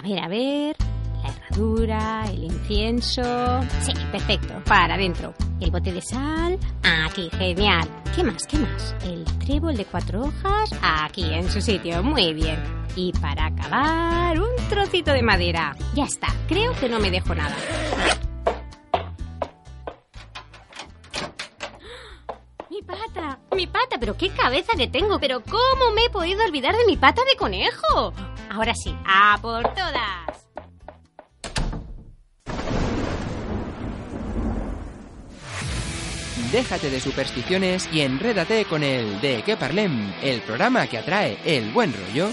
A ver, a ver. La herradura, el incienso. Sí, perfecto. Para adentro. El bote de sal. Aquí, genial. ¿Qué más? ¿Qué más? El trébol de cuatro hojas. Aquí, en su sitio. Muy bien. Y para acabar, un trocito de madera. Ya está. Creo que no me dejo nada. Mi pata, mi pata, pero qué cabeza que tengo, pero ¿cómo me he podido olvidar de mi pata de conejo? Ahora sí, a por todas. Déjate de supersticiones y enrédate con el De qué parlem, el programa que atrae el buen rollo.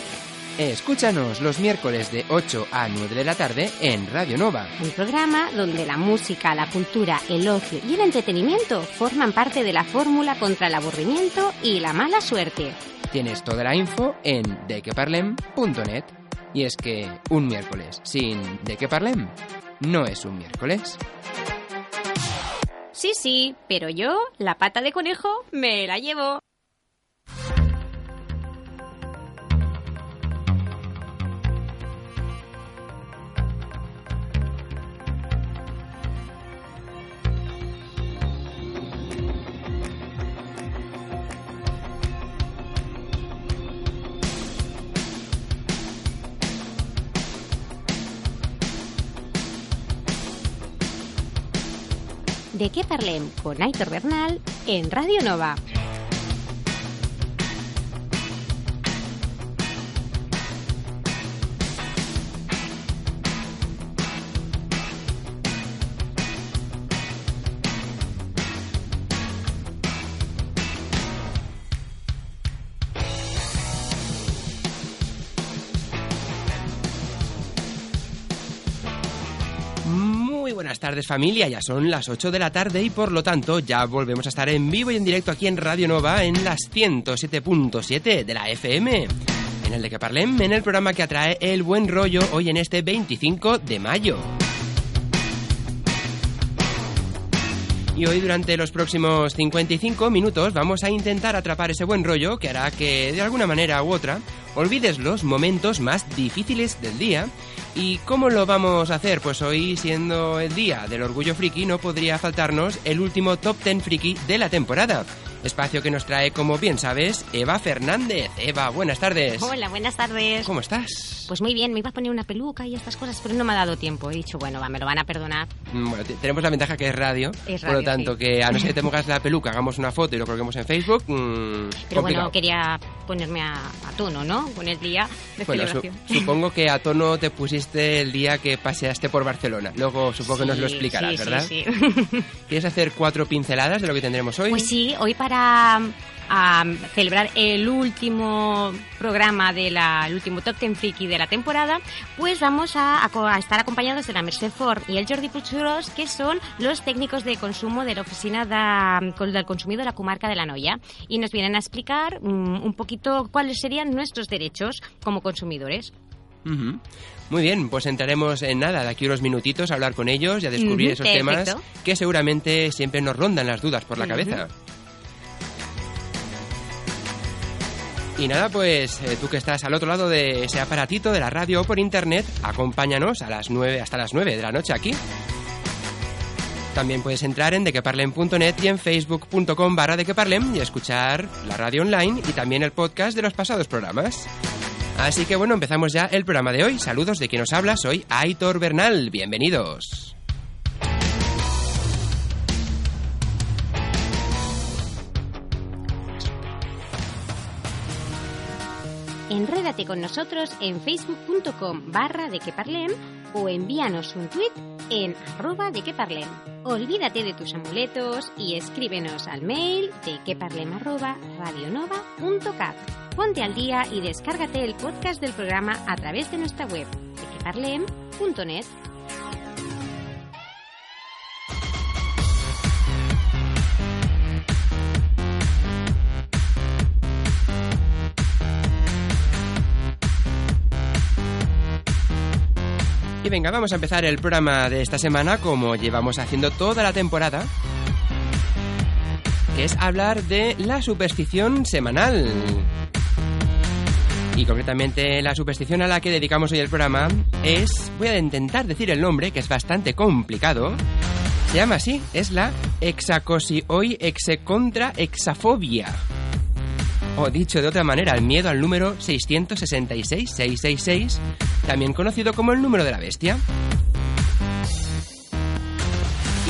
Escúchanos los miércoles de 8 a 9 de la tarde en Radio Nova. Un programa donde la música, la cultura, el ocio y el entretenimiento forman parte de la fórmula contra el aburrimiento y la mala suerte. Tienes toda la info en dequeparlem.net. Y es que un miércoles sin De qué parlem no es un miércoles. Sí, sí, pero yo, la pata de conejo, me la llevo. De qué parlem con Aitor Bernal en Radio Nova. Tardes familia, ya son las 8 de la tarde y por lo tanto ya volvemos a estar en vivo y en directo aquí en Radio Nova en las 107.7 de la FM. En el de que parlem, en el programa que atrae el buen rollo hoy en este 25 de mayo. Y hoy durante los próximos 55 minutos vamos a intentar atrapar ese buen rollo que hará que de alguna manera u otra olvides los momentos más difíciles del día. ¿Y cómo lo vamos a hacer? Pues hoy siendo el día del orgullo friki no podría faltarnos el último top 10 friki de la temporada. Espacio que nos trae, como bien sabes, Eva Fernández. Eva, buenas tardes. Hola, buenas tardes. ¿Cómo estás? Pues muy bien, me iba a poner una peluca y estas cosas, pero no me ha dado tiempo. He dicho, bueno, va, me lo van a perdonar. Mm, Bueno, te- tenemos la ventaja que es radio, Es por lo radio, tanto sí. que a no ser que te pongas la peluca, hagamos una foto y lo coloquemos en Facebook, mm, Pero complicado. bueno, quería ponerme a, a tono, ¿no? Con el día de Bueno, su- celebración. supongo que a tono te pusiste el día que paseaste por Barcelona. Luego supongo que nos lo Sí, explicarás, sí, sí, ¿verdad? sí. ¿Quieres hacer cuatro pinceladas de lo que tendremos hoy? Pues sí, hoy para am, celebrar el último programa de la, el último Top Ten Friki de la temporada, pues vamos a, estar acompañados de la Mercè Ford y el Jordi Puigcerós, que son los técnicos de consumo de la oficina con- del consumidor de la comarca de la Noya. Y nos vienen a explicar mm, un poquito cuáles serían nuestros derechos como consumidores. Muy bien, pues entraremos en nada, de aquí unos minutitos a hablar con ellos y a descubrir esos temas que seguramente siempre nos rondan las dudas por la cabeza. Y nada, pues eh, tú que estás al otro lado de ese aparatito de la radio o por internet, acompáñanos a las 9 hasta las 9 de la noche aquí. También puedes entrar en dequeparlem.net y en facebook.com barra dequeparlem y escuchar la radio online y también el podcast de los pasados programas. Así que bueno, empezamos ya el programa de hoy. Saludos de quien nos habla, soy Aitor Bernal. Bienvenidos. Con nosotros en facebook.com barra de que parlem o envíanos un tweet en arroba de que parlem. Olvídate de tus amuletos y escríbenos al mail de que parlem arroba radionova.cat. Ponte al día y descárgate el podcast del programa a través de nuestra web de Y venga, vamos a empezar el programa de esta semana como llevamos haciendo toda la temporada. Que es hablar de la superstición semanal. Y concretamente la superstición a la que dedicamos hoy el programa es, voy a intentar decir el nombre, que es bastante complicado. Se llama así, es la hexacosioiexecontra execontra exafobia. O dicho de otra manera, el miedo al número 666-666, también conocido como el número de la bestia.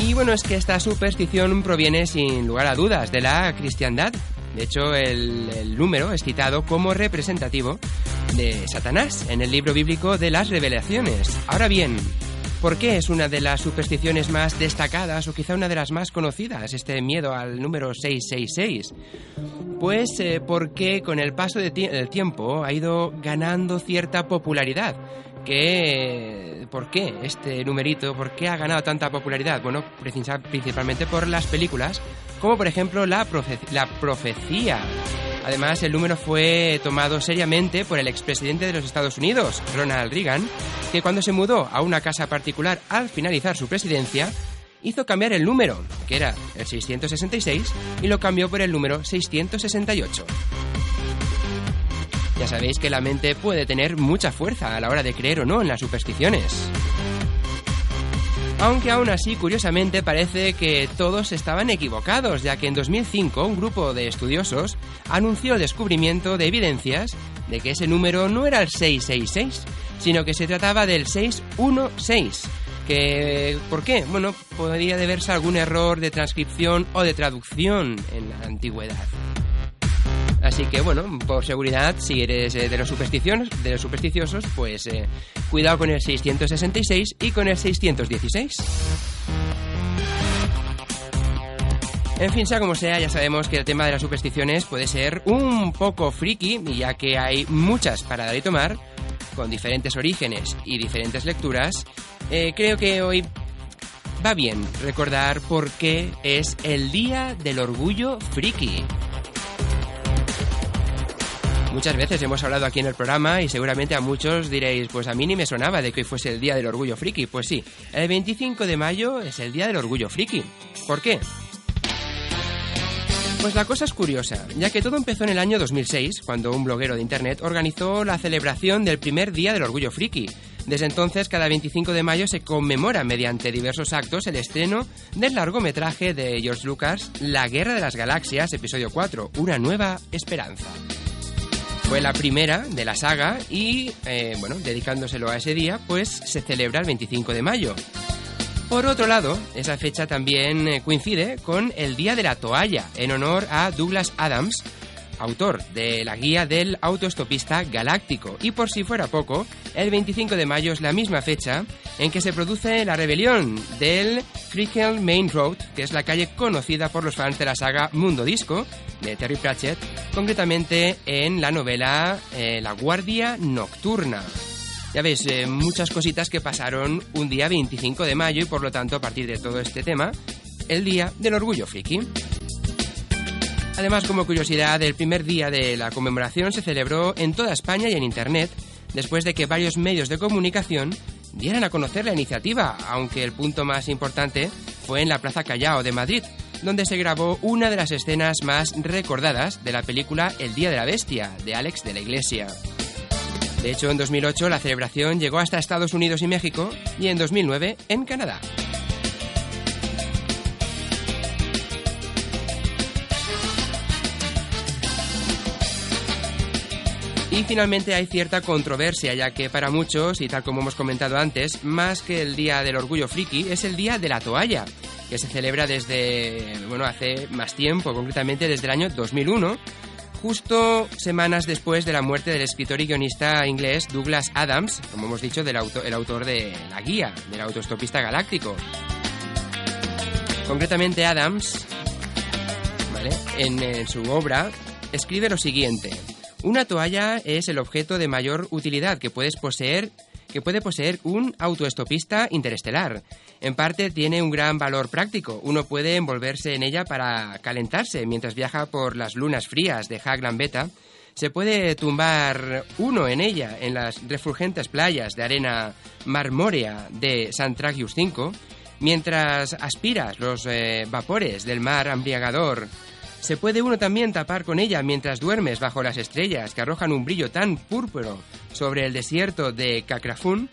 Y bueno, es que esta superstición proviene sin lugar a dudas de la cristiandad. De hecho, el, número es citado como representativo de Satanás en el libro bíblico de las revelaciones. Ahora bien, ¿por qué es una de las supersticiones más destacadas o quizá una de las más conocidas este miedo al número 666? Pues eh, porque con el paso del tiempo ha ido ganando cierta popularidad qué, ¿por qué este numerito, por qué ha ganado tanta popularidad? Bueno, principalmente por las películas, como por ejemplo la, la profecía. Además, el número fue tomado seriamente por el expresidente de los Estados Unidos, Ronald Reagan, que cuando se mudó a una casa particular al finalizar su presidencia, hizo cambiar el número, que era el 666, y lo cambió por el número 668. Ya sabéis que la mente puede tener mucha fuerza a la hora de creer o no en las supersticiones. Aunque aún así, curiosamente, parece que todos estaban equivocados, ya que en 2005 un grupo de estudiosos anunció el descubrimiento de evidencias de que ese número no era el 666, sino que se trataba del 616. Que, ¿Por qué? Bueno, podría deberse a algún error de transcripción o de traducción en la antigüedad. Así que bueno, por seguridad, si eres eh, de, los de los supersticiosos, pues eh, cuidado con el 666 y con el 616. En fin, sea como sea, ya sabemos que el tema de las supersticiones puede ser un poco friki, ya que hay muchas para dar y tomar, con diferentes orígenes y diferentes lecturas. Eh, creo que hoy va bien recordar por qué es el Día del Orgullo Friki. Muchas veces hemos hablado aquí en el programa y seguramente a muchos diréis, pues a mí ni me sonaba de que hoy fuese el Día del Orgullo Friki. Pues sí, el 25 de mayo es el Día del Orgullo Friki. ¿Por qué? Pues la cosa es curiosa, ya que todo empezó en el año 2006, cuando un bloguero de internet organizó la celebración del primer Día del Orgullo Friki. Desde entonces, cada 25 de mayo se conmemora mediante diversos actos el estreno del largometraje de George Lucas, La Guerra de las Galaxias, episodio 4, Una nueva esperanza. Fue la primera de la saga y, eh, bueno, dedicándoselo a ese día, pues se celebra el 25 de mayo. Por otro lado, esa fecha también eh, coincide con el Día de la Toalla, en honor a Douglas Adams, autor de la guía del autoestopista galáctico. Y por si fuera poco, el 25 de mayo es la misma fecha en que se produce la rebelión del Crickle Main Road, que es la calle conocida por los fans de la saga Mundo Disco de Terry Pratchett, concretamente en la novela eh, La Guardia Nocturna. Ya veis, eh, muchas cositas que pasaron un día 25 de mayo y por lo tanto a partir de todo este tema, el Día del Orgullo Friki. Además, como curiosidad, el primer día de la conmemoración se celebró en toda España y en Internet, después de que varios medios de comunicación dieran a conocer la iniciativa, aunque el punto más importante fue en la Plaza Callao de Madrid, donde se grabó una de las escenas más recordadas de la película El Día de la Bestia, de Alex de la Iglesia. De hecho, en 2008 la celebración llegó hasta Estados Unidos y México y en 2009 en Canadá. Y finalmente hay cierta controversia, ya que para muchos, y tal como hemos comentado antes, más que el Día del Orgullo Friki, es el Día de la Toalla, que se celebra desde, bueno, hace más tiempo, concretamente desde el año 2001, justo semanas después de la muerte del escritor y guionista inglés Douglas Adams, como hemos dicho, del el autor de La Guía, del autostopista galáctico. Concretamente Adams, en su obra, escribe lo siguiente. Una toalla es el objeto de mayor utilidad que puedes poseer que puede poseer un autoestopista interestelar. En parte tiene un gran valor práctico. Uno puede envolverse en ella para calentarse mientras viaja por las lunas frías de Hagland Beta. Se puede tumbar uno en ella en las refulgentes playas de arena marmórea de Santragius 5 mientras aspiras los eh, vapores del mar embriagador Se puede uno también tapar con ella mientras duermes bajo las estrellas que arrojan un brillo tan púrpuro sobre el desierto de Cacrafún.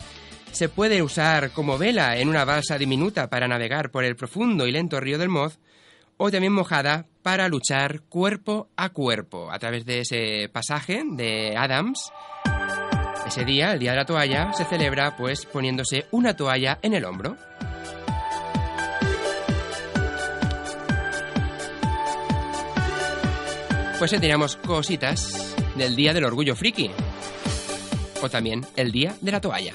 Se puede usar como vela en una balsa diminuta para navegar por el profundo y lento río del Moz o también mojada para luchar cuerpo a cuerpo a través de ese pasaje de Adams. Ese día, el día de la toalla, se celebra pues poniéndose una toalla en el hombro. Pues sentiremos cositas del Día del Orgullo Friki. O también el Día de la Toalla.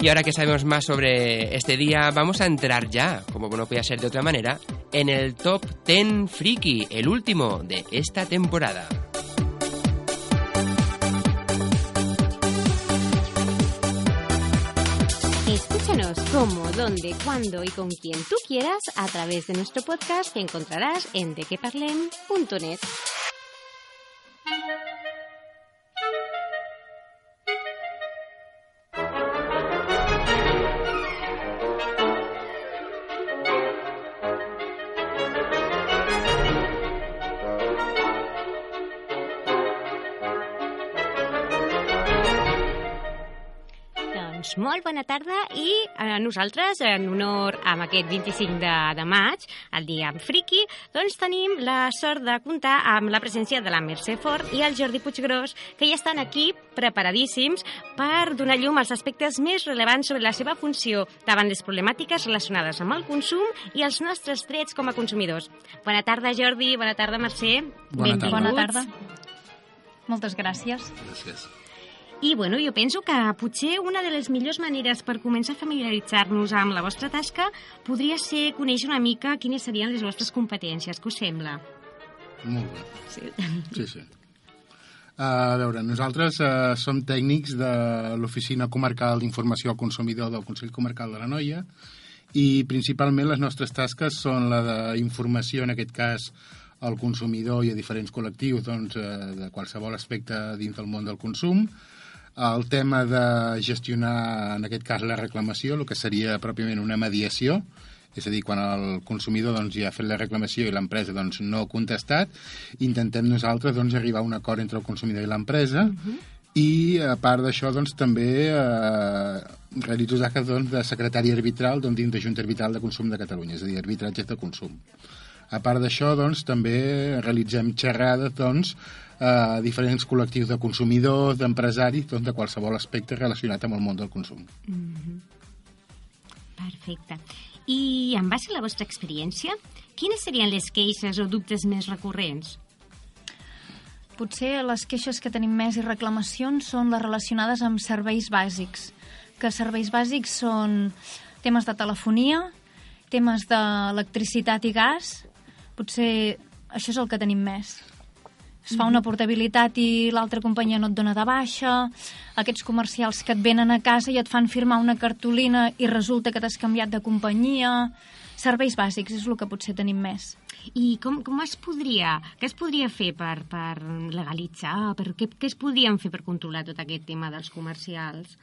Y ahora que sabemos más sobre este día, vamos a entrar ya, como no podía ser de otra manera, en el Top 10 Friki, el último de esta temporada. Escúchanos cómo, dónde, cuándo y con quien tú quieras a través de nuestro podcast que encontrarás en dequeparlem.net. molt bona tarda i eh, nosaltres, en honor a aquest 25 de, de maig, el dia friki, doncs tenim la sort de comptar amb la presència de la Mercè Fort i el Jordi Puiggròs, que ja estan aquí preparadíssims per donar llum als aspectes més rellevants sobre la seva funció davant les problemàtiques relacionades amb el consum i els nostres drets com a consumidors. Bona tarda, Jordi, bona tarda, Mercè. Bona tarda. Bona Benvinguts. tarda. Moltes gràcies. Gràcies. I bueno, jo penso que potser una de les millors maneres per començar a familiaritzar-nos amb la vostra tasca podria ser conèixer una mica quines serien les vostres competències. Què us sembla? Molt bé. Sí. Sí, sí. A veure, nosaltres uh, som tècnics de l'Oficina Comarcal d'Informació al Consumidor del Consell Comarcal de la Noia i principalment les nostres tasques són la d'informació, en aquest cas, al consumidor i a diferents col·lectius doncs, eh, de qualsevol aspecte dins del món del consum, el tema de gestionar, en aquest cas, la reclamació, el que seria pròpiament una mediació, és a dir, quan el consumidor doncs, ja ha fet la reclamació i l'empresa doncs, no ha contestat, intentem nosaltres doncs, arribar a un acord entre el consumidor i l'empresa i, a part d'això, doncs, també eh, realitzo tasques doncs, de secretari arbitral doncs, dins de Junta Arbitral de Consum de Catalunya, és a dir, arbitratges de consum. A part d'això, doncs, també realitzem xerrades doncs, a diferents col·lectius de consumidors, d'empresaris, doncs, de qualsevol aspecte relacionat amb el món del consum. Perfecte. I en base a la vostra experiència, quines serien les queixes o dubtes més recurrents? Potser les queixes que tenim més i reclamacions són les relacionades amb serveis bàsics, que serveis bàsics són temes de telefonia, temes d'electricitat i gas, potser això és el que tenim més. Es fa una portabilitat i l'altra companyia no et dona de baixa, aquests comercials que et venen a casa i et fan firmar una cartolina i resulta que t'has canviat de companyia... Serveis bàsics és el que potser tenim més. I com, com es podria, què es podria fer per, per legalitzar, per, què, què es podrien fer per controlar tot aquest tema dels comercials?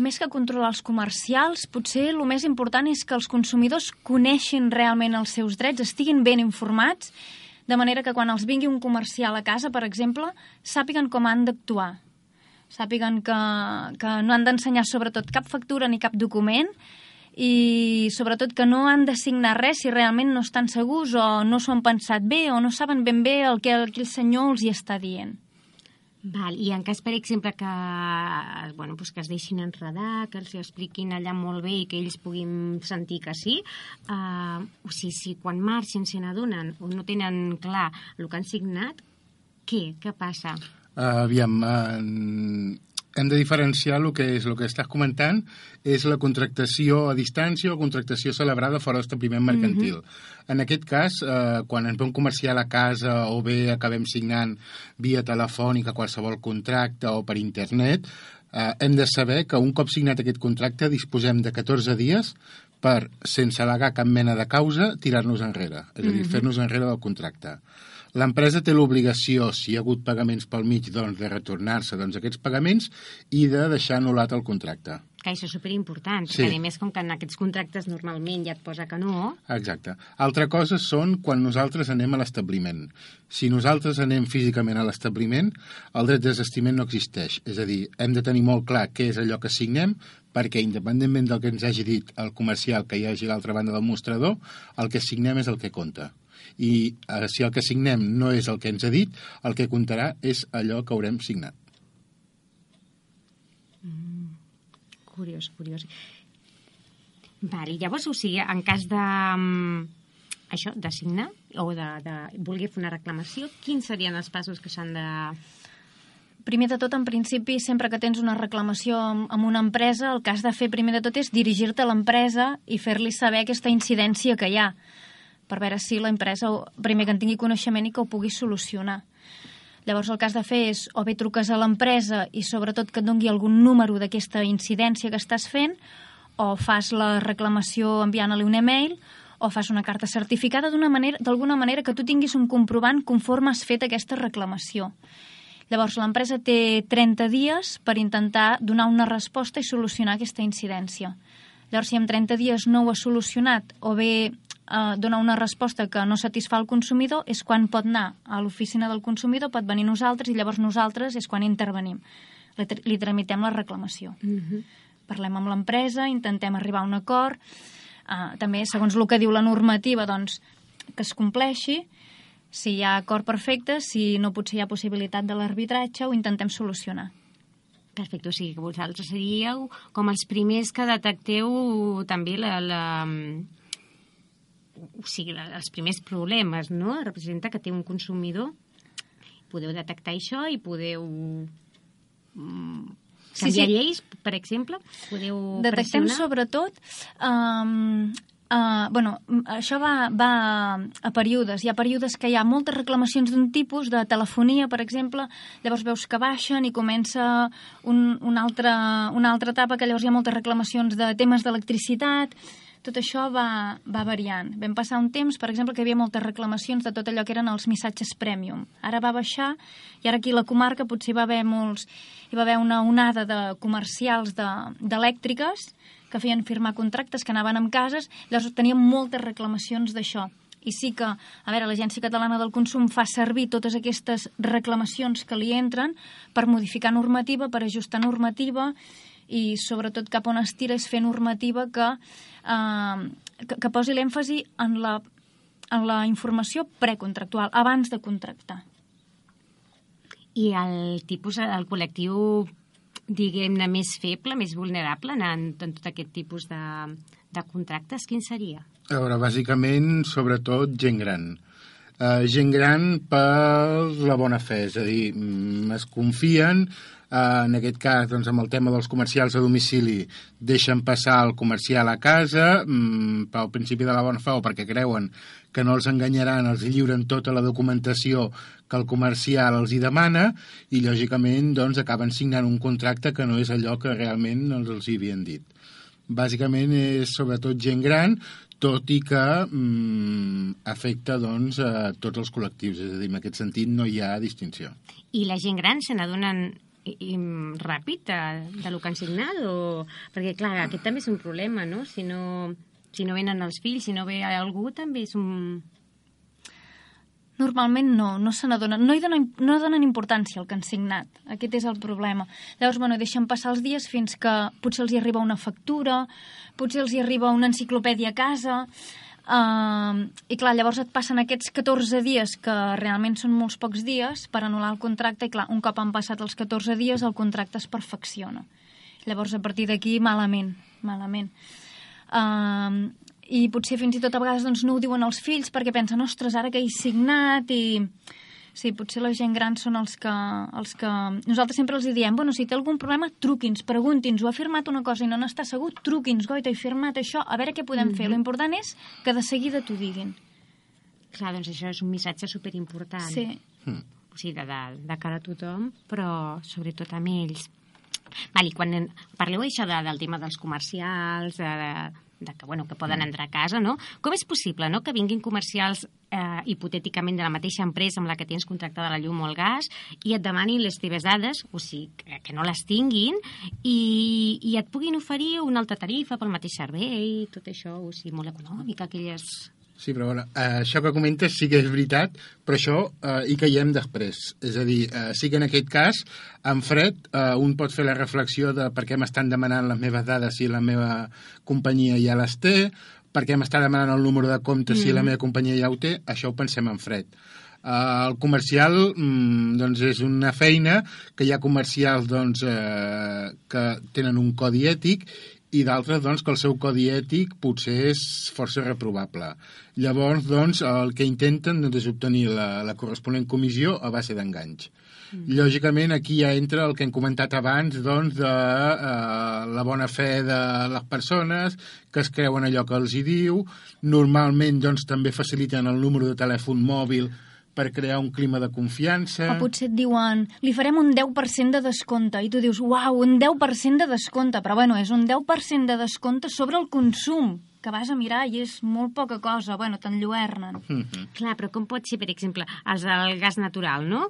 Més que controlar els comercials, potser el més important és que els consumidors coneixin realment els seus drets, estiguin ben informats, de manera que quan els vingui un comercial a casa, per exemple, sàpiguen com han d'actuar. Sàpiguen que, que no han d'ensenyar sobretot cap factura ni cap document i sobretot que no han de signar res si realment no estan segurs o no s'ho han pensat bé o no saben ben bé el que aquell senyor els hi està dient. Val, I en cas, per exemple, que, bueno, pues que es deixin enredar, que els expliquin allà molt bé i que ells puguin sentir que sí, uh, o sigui, si quan marxen se n'adonen o no tenen clar el que han signat, què? Què passa? Uh, aviam, uh, hem de diferenciar el que és el que estàs comentant és la contractació a distància o contractació celebrada fora d'establiment mercantil. Mm -hmm. En aquest cas, eh, quan ens ve un comercial a casa o bé acabem signant via telefònica qualsevol contracte o per internet, eh, hem de saber que un cop signat aquest contracte disposem de 14 dies per, sense al·legar cap mena de causa, tirar-nos enrere, és a dir, mm -hmm. fer-nos enrere del contracte. L'empresa té l'obligació, si hi ha hagut pagaments pel mig, doncs, de retornar-se doncs, aquests pagaments i de deixar anul·lat el contracte. Que això és superimportant, Sí. perquè a més com que en aquests contractes normalment ja et posa que no, Exacte. Altra cosa són quan nosaltres anem a l'establiment. Si nosaltres anem físicament a l'establiment, el dret de desestiment no existeix. És a dir, hem de tenir molt clar què és allò que signem, perquè independentment del que ens hagi dit el comercial que hi hagi a l'altra banda del mostrador, el que signem és el que compta. I eh, si el que signem no és el que ens ha dit, el que comptarà és allò que haurem signat. curiós, curiós. Vale, llavors, o sigui, en cas de... mm, això, de signar o de, de voler fer una reclamació, quins serien els passos que s'han de... Primer de tot, en principi, sempre que tens una reclamació amb amb una empresa, el que has de fer primer de tot és dirigir-te a l'empresa i fer-li saber aquesta incidència que hi ha, per veure si l'empresa, ho- primer que en tingui coneixement i que ho pugui solucionar. Llavors el que has de fer és o bé truques a l'empresa i sobretot que et dongui algun número d'aquesta incidència que estàs fent o fas la reclamació enviant-li un email o fas una carta certificada d'una manera d'alguna manera que tu tinguis un comprovant conforme has fet aquesta reclamació. Llavors, l'empresa té 30 dies per intentar donar una resposta i solucionar aquesta incidència. Llavors, si en 30 dies no ho ha solucionat o bé eh, dona una resposta que no satisfà el consumidor, és quan pot anar a l'oficina del consumidor, pot venir nosaltres i llavors nosaltres és quan intervenim. Li, li tramitem la reclamació. Mm -hmm. Parlem amb l'empresa, intentem arribar a un acord. Uh, també, segons el que diu la normativa, doncs, que es compleixi. Si hi ha acord perfecte, si no potser hi ha possibilitat de l'arbitratge, ho intentem solucionar. Perfecte, o sigui que vosaltres seríeu com els primers que detecteu també la, la, o sigui, els primers problemes, no? Representa que té un consumidor, podeu detectar això i podeu mm, Sí, canviar sí. lleis, per exemple? Podeu Detectem pressionar? sobretot... Um, uh, bueno, això va, va a períodes. Hi ha períodes que hi ha moltes reclamacions d'un tipus, de telefonia, per exemple, llavors veus que baixen i comença un, una, altra, una altra etapa que llavors hi ha moltes reclamacions de temes d'electricitat, tot això va, va variant. Vam passar un temps, per exemple, que hi havia moltes reclamacions de tot allò que eren els missatges premium. Ara va baixar i ara aquí a la comarca potser va haver molts... Hi va haver una onada de comercials de- d'elèctriques que feien firmar contractes, que anaven amb cases, llavors teníem moltes reclamacions d'això. I sí que, a veure, l'Agència Catalana del Consum fa servir totes aquestes reclamacions que li entren per modificar normativa, per ajustar normativa i sobretot cap on es tira és fer normativa que, eh, que, que posi l'èmfasi en la, en la informació precontractual, abans de contractar. I el tipus, el col·lectiu, diguem-ne, més feble, més vulnerable en, en tot aquest tipus de, de contractes, quin seria? A veure, bàsicament, sobretot, gent gran. Uh, gent gran per la bona fe, és a dir, mm, es confien, uh, en aquest cas, doncs, amb el tema dels comercials a domicili, deixen passar el comercial a casa mm, pel principi de la bona fe o perquè creuen que no els enganyaran, els lliuren tota la documentació que el comercial els hi demana i, lògicament, doncs, acaben signant un contracte que no és allò que realment els, els hi havien dit. Bàsicament és sobretot gent gran, tot i que mm, afecta doncs, a tots els col·lectius. És a dir, en aquest sentit no hi ha distinció. I la gent gran se n'adonen i- ràpid de, de lo que han signat? O... Perquè, clar, aquest també és un problema, no? Si no, si no venen els fills, si no ve algú, també és un... Normalment no, no se n'adonen, no, hi donen, no donen importància al que han signat. Aquest és el problema. Llavors, bueno, deixen passar els dies fins que potser els hi arriba una factura, potser els hi arriba una enciclopèdia a casa, uh, i clar, llavors et passen aquests 14 dies, que realment són molts pocs dies, per anul·lar el contracte, i clar, un cop han passat els 14 dies, el contracte es perfecciona. Llavors, a partir d'aquí, malament, malament. Uh, i potser fins i tot a vegades doncs, no ho diuen els fills perquè pensen, ostres, ara que he signat i... Sí, potser la gent gran són els que, els que... Nosaltres sempre els diem, bueno, si té algun problema, truqui'ns, pregunti'ns, ho ha firmat una cosa i no n'està segur, truqui'ns, goita, he firmat això, a veure què podem fer. L'important és que de seguida t'ho diguin. Clar, doncs això és un missatge superimportant. Sí. O sigui, de, de, de cara a tothom, però sobretot amb ells. Val, i quan parleu això de, del tema dels comercials, de, de que, bueno, que poden entrar a casa, no? Com és possible no, que vinguin comercials eh, hipotèticament de la mateixa empresa amb la que tens contractada la llum o el gas i et demanin les teves dades, o sigui, que, que no les tinguin, i, i et puguin oferir una alta tarifa pel mateix servei, tot això, o sigui, molt econòmica, aquelles Sí, però bueno, eh, això que comentes sí que és veritat, però això eh, hi caiem després. És a dir, eh, sí que en aquest cas, en fred, eh, un pot fer la reflexió de per què m'estan demanant les meves dades si la meva companyia ja les té, per què m'està demanant el número de compte mm. si la meva companyia ja ho té, això ho pensem en fred. Uh, el comercial mm, doncs és una feina que hi ha comercials doncs, uh, que tenen un codi ètic i d'altres doncs, que el seu codi ètic potser és força reprovable. Llavors, doncs, el que intenten doncs, és obtenir la, la corresponent comissió a base d'enganys. Mm. Lògicament, aquí ja entra el que hem comentat abans, doncs, de eh, la bona fe de les persones, que es creuen allò que els hi diu. Normalment, doncs, també faciliten el número de telèfon mòbil per crear un clima de confiança... O potser et diuen, li farem un 10% de descompte, i tu dius, uau, un 10% de descompte, però bueno, és un 10% de descompte sobre el consum, que vas a mirar i és molt poca cosa, bueno, t'enlluernen. Mm -hmm. Clar, però com pot ser, per exemple, els del gas natural, no?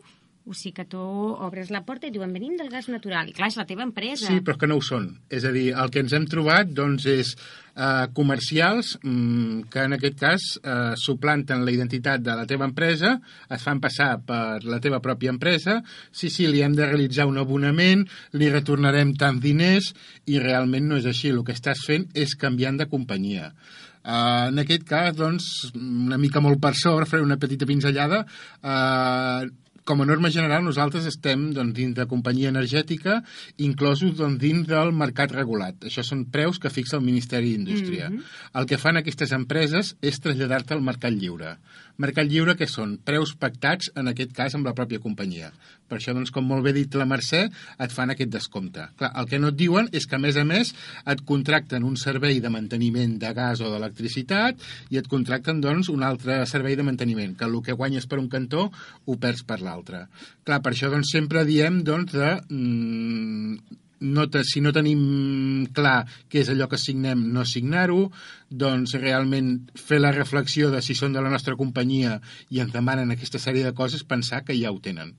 O sigui que tu obres la porta i diuen venim del gas natural. I clar, és la teva empresa. Sí, però que no ho són. És a dir, el que ens hem trobat doncs, és eh, comercials mm, que en aquest cas eh, suplanten la identitat de la teva empresa, es fan passar per la teva pròpia empresa, sí, sí, li hem de realitzar un abonament, li retornarem tants diners i realment no és així. El que estàs fent és canviant de companyia. Uh, en aquest cas, doncs, una mica molt per sobre, faré una petita pinzellada, uh, com a norma general, nosaltres estem doncs, dins de companyia energètica, inclosos doncs, dins del mercat regulat. Això són preus que fixa el Ministeri d'Indústria. Mm -hmm. El que fan aquestes empreses és traslladar-te al mercat lliure. Mercat lliure que són preus pactats, en aquest cas, amb la pròpia companyia. Per això, doncs, com molt bé dit la Mercè, et fan aquest descompte. Clar, el que no et diuen és que, a més a més, et contracten un servei de manteniment de gas o d'electricitat i et contracten, doncs, un altre servei de manteniment, que el que guanyes per un cantó ho perds per l'altre l'altre. Clar, per això doncs, sempre diem doncs, de, mm, no te, si no tenim clar què és allò que signem, no signar-ho, doncs realment fer la reflexió de si són de la nostra companyia i ens demanen aquesta sèrie de coses, pensar que ja ho tenen.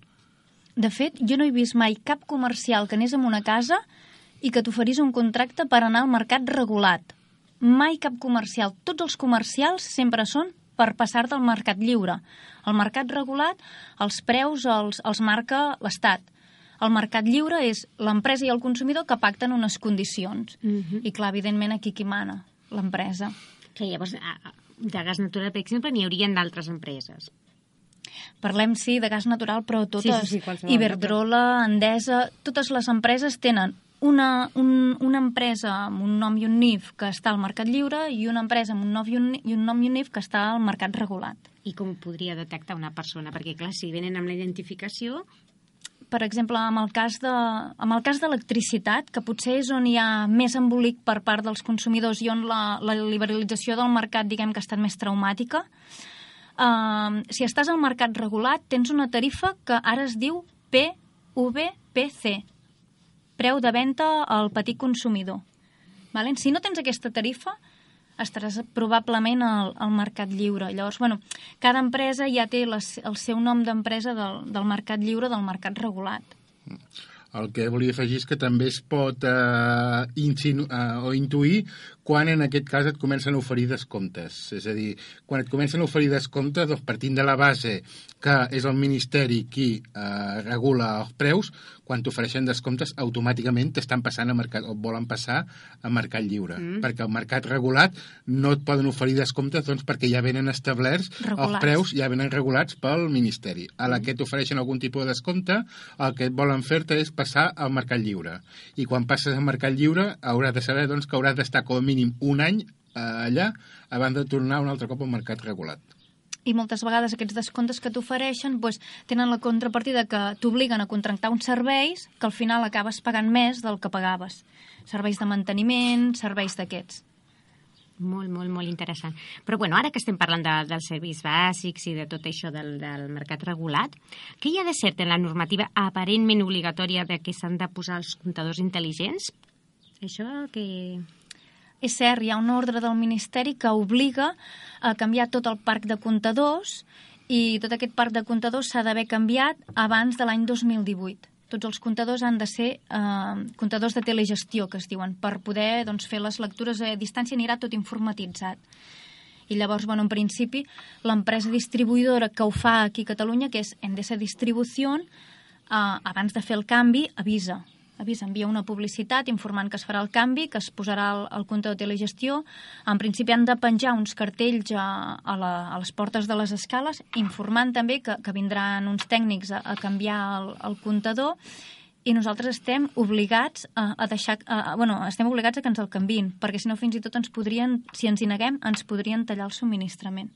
De fet, jo no he vist mai cap comercial que anés a una casa i que t'oferís un contracte per anar al mercat regulat. Mai cap comercial. Tots els comercials sempre són per passar-te al mercat lliure. El mercat regulat, els preus els, els marca l'Estat. El mercat lliure és l'empresa i el consumidor que pacten unes condicions. Mm -hmm. I clar, evidentment, aquí qui mana? L'empresa. Que llavors, de gas natural, per exemple, n'hi haurien d'altres empreses. Parlem, sí, de gas natural, però totes, sí, sí, sí, Iberdrola, Endesa, totes les empreses tenen una, un, una empresa amb un nom i un NIF que està al mercat lliure i una empresa amb un nom i un, i un, nom i un NIF que està al mercat regulat. I com podria detectar una persona? Perquè, clar, si venen amb la identificació... Per exemple, amb el cas de, amb el cas d'electricitat, que potser és on hi ha més embolic per part dels consumidors i on la, la liberalització del mercat, diguem que ha estat més traumàtica, uh, si estàs al mercat regulat, tens una tarifa que ara es diu PVPC, preu de venda al petit consumidor. Vale? Si no tens aquesta tarifa, estaràs probablement al, al mercat lliure. Llavors, bueno, cada empresa ja té les, el seu nom d'empresa del, del mercat lliure, del mercat regulat. El que volia afegir és que també es pot eh, insinu eh, o intuir quan en aquest cas et comencen a oferir descomptes. És a dir, quan et comencen a oferir descomptes, doncs partint de la base que és el Ministeri qui eh, regula els preus, quan t'ofereixen descomptes, automàticament t'estan passant a mercat, o volen passar a mercat lliure. Mm. Perquè al mercat regulat no et poden oferir descomptes doncs, perquè ja venen establerts, regulats. els preus ja venen regulats pel Ministeri. A la mm. que t'ofereixen algun tipus de descompte, el que volen fer-te és passar al mercat lliure. I quan passes al mercat lliure hauràs de saber doncs, que hauràs d'estar com a mínim un any eh, allà abans de tornar un altre cop al mercat regulat i moltes vegades aquests descomptes que t'ofereixen doncs, tenen la contrapartida que t'obliguen a contractar uns serveis que al final acabes pagant més del que pagaves. Serveis de manteniment, serveis d'aquests. Molt, molt, molt interessant. Però bueno, ara que estem parlant de, dels serveis bàsics i de tot això del, del mercat regulat, què hi ha de cert en la normativa aparentment obligatòria de que s'han de posar els comptadors intel·ligents? Això que... és cert, hi ha una ordre del Ministeri que obliga a canviar tot el parc de comptadors i tot aquest parc de comptadors s'ha d'haver canviat abans de l'any 2018. Tots els comptadors han de ser eh, comptadors de telegestió, que es diuen, per poder doncs, fer les lectures a distància anirà tot informatitzat. I llavors, bueno, en principi, l'empresa distribuïdora que ho fa aquí a Catalunya, que és Endesa Distribució, eh, abans de fer el canvi, avisa avís, envia una publicitat informant que es farà el canvi, que es posarà el, el compte de telegestió. En principi han de penjar uns cartells a, a, la, a les portes de les escales, informant també que, que vindran uns tècnics a, a canviar el, el comptador i nosaltres estem obligats a, a deixar... A, bueno, estem obligats a que ens el canvin, perquè si no fins i tot ens podrien, si ens hi neguem, ens podrien tallar el subministrament.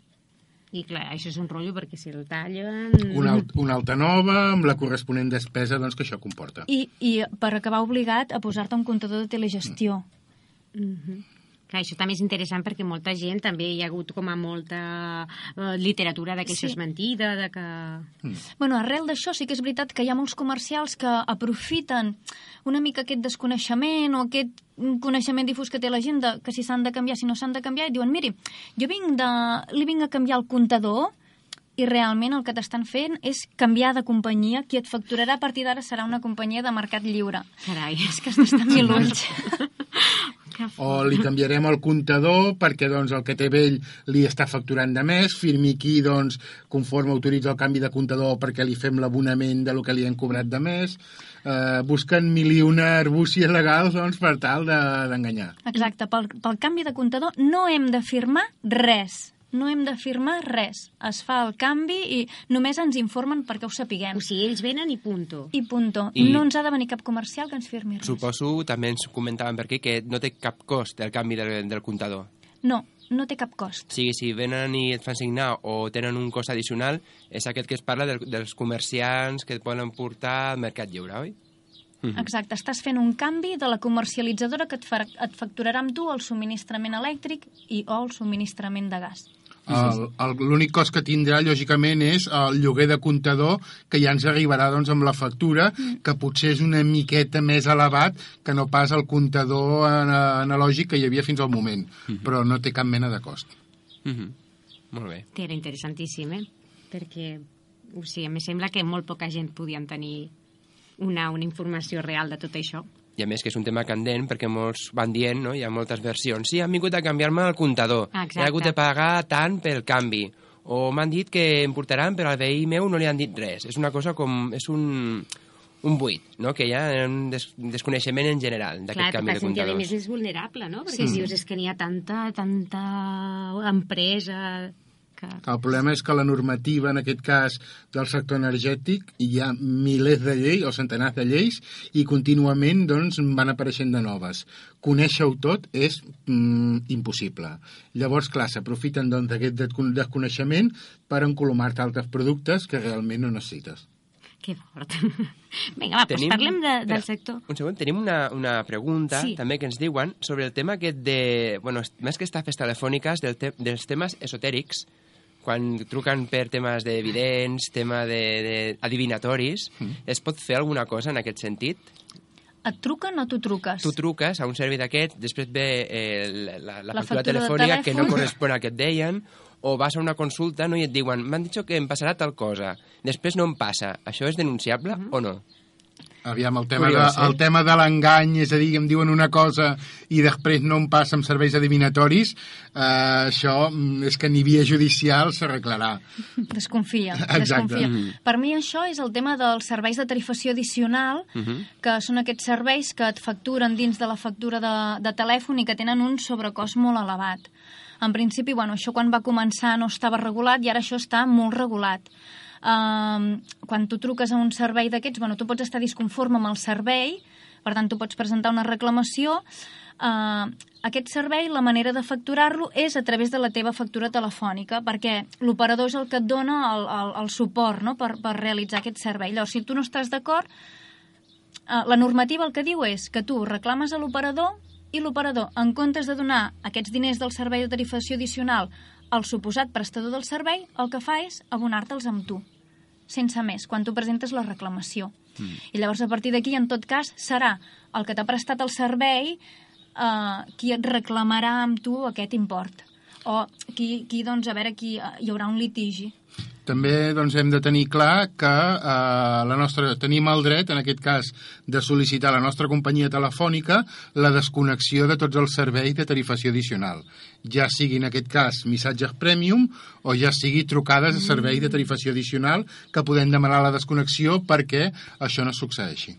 I clar, això és un rotllo perquè si el tallen... Una, una alta nova amb la corresponent despesa doncs, que això comporta. I, I per acabar obligat a posar-te un comptador de telegestió. Mm -hmm. Clar, això també és interessant perquè molta gent també hi ha hagut com a molta uh, literatura de que sí. això és mentida, de que... Mm. Bueno, arrel d'això sí que és veritat que hi ha molts comercials que aprofiten una mica aquest desconeixement o aquest coneixement difús que té la gent de que si s'han de canviar, si no s'han de canviar, i diuen, miri, jo vinc de... li vinc a canviar el comptador i realment el que t'estan fent és canviar de companyia, qui et facturarà a partir d'ara serà una companyia de mercat lliure. Carai. És que estan mil ulls. o li canviarem el comptador perquè doncs, el que té vell li està facturant de més, firmi aquí doncs, conforme autoritza el canvi de comptador perquè li fem l'abonament de lo que li han cobrat de més, eh, busquen mil i una arbúcies legals doncs, per tal d'enganyar. De, Exacte, pel, pel canvi de comptador no hem de firmar res no hem de firmar res. Es fa el canvi i només ens informen perquè ho sapiguem. O sigui, ells venen i punto. I punto. I no ens ha de venir cap comercial que ens firmi res. Suposo, també ens comentaven per aquí, que no té cap cost el canvi del, del comptador. No, no té cap cost. O sigui, si venen i et fan signar o tenen un cost addicional, és aquest que es parla del, dels comerciants que et poden portar al Mercat Lliure, oi? Mhm. Exacte, estàs fent un canvi de la comercialitzadora que et, fa, et facturarà amb tu el subministrament elèctric i o el subministrament de gas. L'únic cost que tindrà, lògicament, és el lloguer de comptador, que ja ens arribarà doncs, amb la factura, mm. que potser és una miqueta més elevat que no pas el comptador analògic que hi havia fins al moment, mm -hmm. però no té cap mena de cost. Mm -hmm. Molt bé. Era interessantíssim, eh? Perquè, o sigui, em sembla que molt poca gent podien tenir una, una informació real de tot això i a més que és un tema candent perquè molts van dient, no? hi ha moltes versions sí, han vingut a canviar-me el comptador Exacte. he hagut de pagar tant pel canvi o m'han dit que em portaran però al veí meu no li han dit res és una cosa com... és un, un buit, no? que hi ha un des desconeixement en general d'aquest canvi de comptadors. Clar, més és vulnerable, no? Perquè sí. dius, és que n'hi ha tanta, tanta empresa que... El problema és que la normativa, en aquest cas del sector energètic, hi ha milers de lleis o centenars de lleis i contínuament doncs, van apareixent de noves. Conèixer-ho tot és mm, impossible. Llavors, clar, s'aprofiten doncs, d'aquest doncs, desconeixement per encolomar-te altres productes que realment no necessites. Que fort. Vinga, va, doncs tenim, doncs parlem de, del mira, sector. Un segon, tenim una, una pregunta sí. també que ens diuen sobre el tema aquest de... Bueno, més que estafes telefòniques, del te, dels temes esotèrics, quan truquen per temes d'evidents, tema d'adivinatoris, de, de mm. es pot fer alguna cosa en aquest sentit? Et truquen o tu truques? Tu truques a un servei d'aquest, després ve eh, la, la, la, factura, factura telefònica que no correspon a que et deien, o vas a una consulta no, i et diuen m'han dit que em passarà tal cosa, després no em passa. Això és denunciable mm -hmm. o no? Aviam, el tema, Curiós, de, eh? el tema de l'engany, és a dir, em diuen una cosa i després no em passa amb serveis adivinatoris, eh, això mm, és que ni via judicial s'arreglarà. Desconfia, desconfia. Mm -hmm. Per mi això és el tema dels serveis de tarifació addicional, mm -hmm. que són aquests serveis que et facturen dins de la factura de, de telèfon i que tenen un sobrecost molt elevat. En principi, bueno, això quan va començar no estava regulat i ara això està molt regulat quan tu truques a un servei d'aquests, bueno, tu pots estar disconforme amb el servei, per tant, tu pots presentar una reclamació. Uh, aquest servei, la manera de facturar-lo és a través de la teva factura telefònica, perquè l'operador és el que et dona el, el, el suport no? per, per realitzar aquest servei. Llavors, si tu no estàs d'acord, uh, la normativa el que diu és que tu reclames a l'operador i l'operador, en comptes de donar aquests diners del servei de tarifació addicional al suposat prestador del servei, el que fa és abonar-te'ls amb tu sense més, quan tu presentes la reclamació. Mm. I llavors, a partir d'aquí, en tot cas, serà el que t'ha prestat el servei eh, qui et reclamarà amb tu aquest import. O qui, qui doncs, a veure, aquí eh, hi haurà un litigi. També doncs, hem de tenir clar que eh, la nostra, tenim el dret, en aquest cas, de sol·licitar a la nostra companyia telefònica la desconnexió de tots els serveis de tarifació addicional, ja sigui en aquest cas missatges premium o ja sigui trucades a serveis de tarifació addicional que podem demanar la desconnexió perquè això no succeeixi.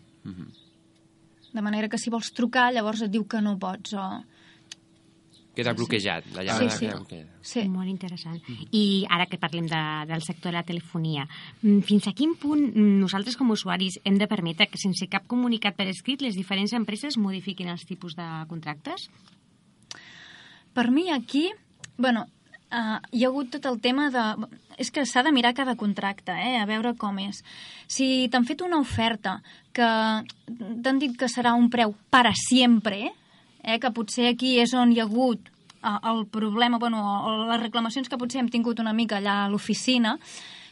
De manera que si vols trucar, llavors et diu que no pots. O... Queda bloquejat. La llamada Sí, sí. queda bloquejada. Sí. Molt interessant. I ara que parlem de, del sector de la telefonia, mm, fins a quin punt nosaltres com a usuaris hem de permetre que sense cap comunicat per escrit les diferents empreses modifiquin els tipus de contractes? Per mi aquí, bueno, uh, hi ha hagut tot el tema de... És que s'ha de mirar cada contracte, eh? a veure com és. Si t'han fet una oferta que t'han dit que serà un preu per a sempre, eh? Que potser aquí és on hi ha hagut uh, el problema, bueno, les reclamacions que potser hem tingut una mica allà a l'oficina,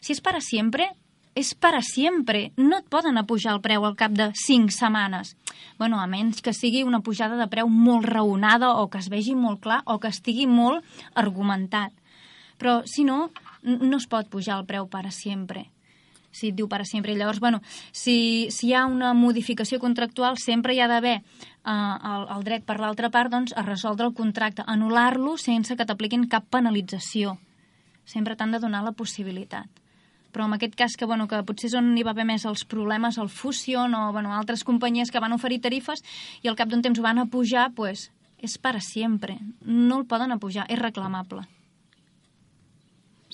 si és per a sempre, és per a sempre. No et poden apujar el preu al cap de 5 setmanes. bueno, a menys que sigui una pujada de preu molt raonada o que es vegi molt clar o que estigui molt argumentat. Però, si no, no es pot pujar el preu per a sempre si et diu per sempre. Llavors, bueno, si, si hi ha una modificació contractual, sempre hi ha d'haver eh, el, el dret per l'altra part doncs, a resoldre el contracte, anul·lar-lo sense que t'apliquin cap penalització. Sempre t'han de donar la possibilitat. Però en aquest cas, que, bueno, que potser és on hi va haver més els problemes, el Fusion o bueno, altres companyies que van oferir tarifes i al cap d'un temps ho van apujar, pues, és per a sempre. No el poden apujar, és reclamable.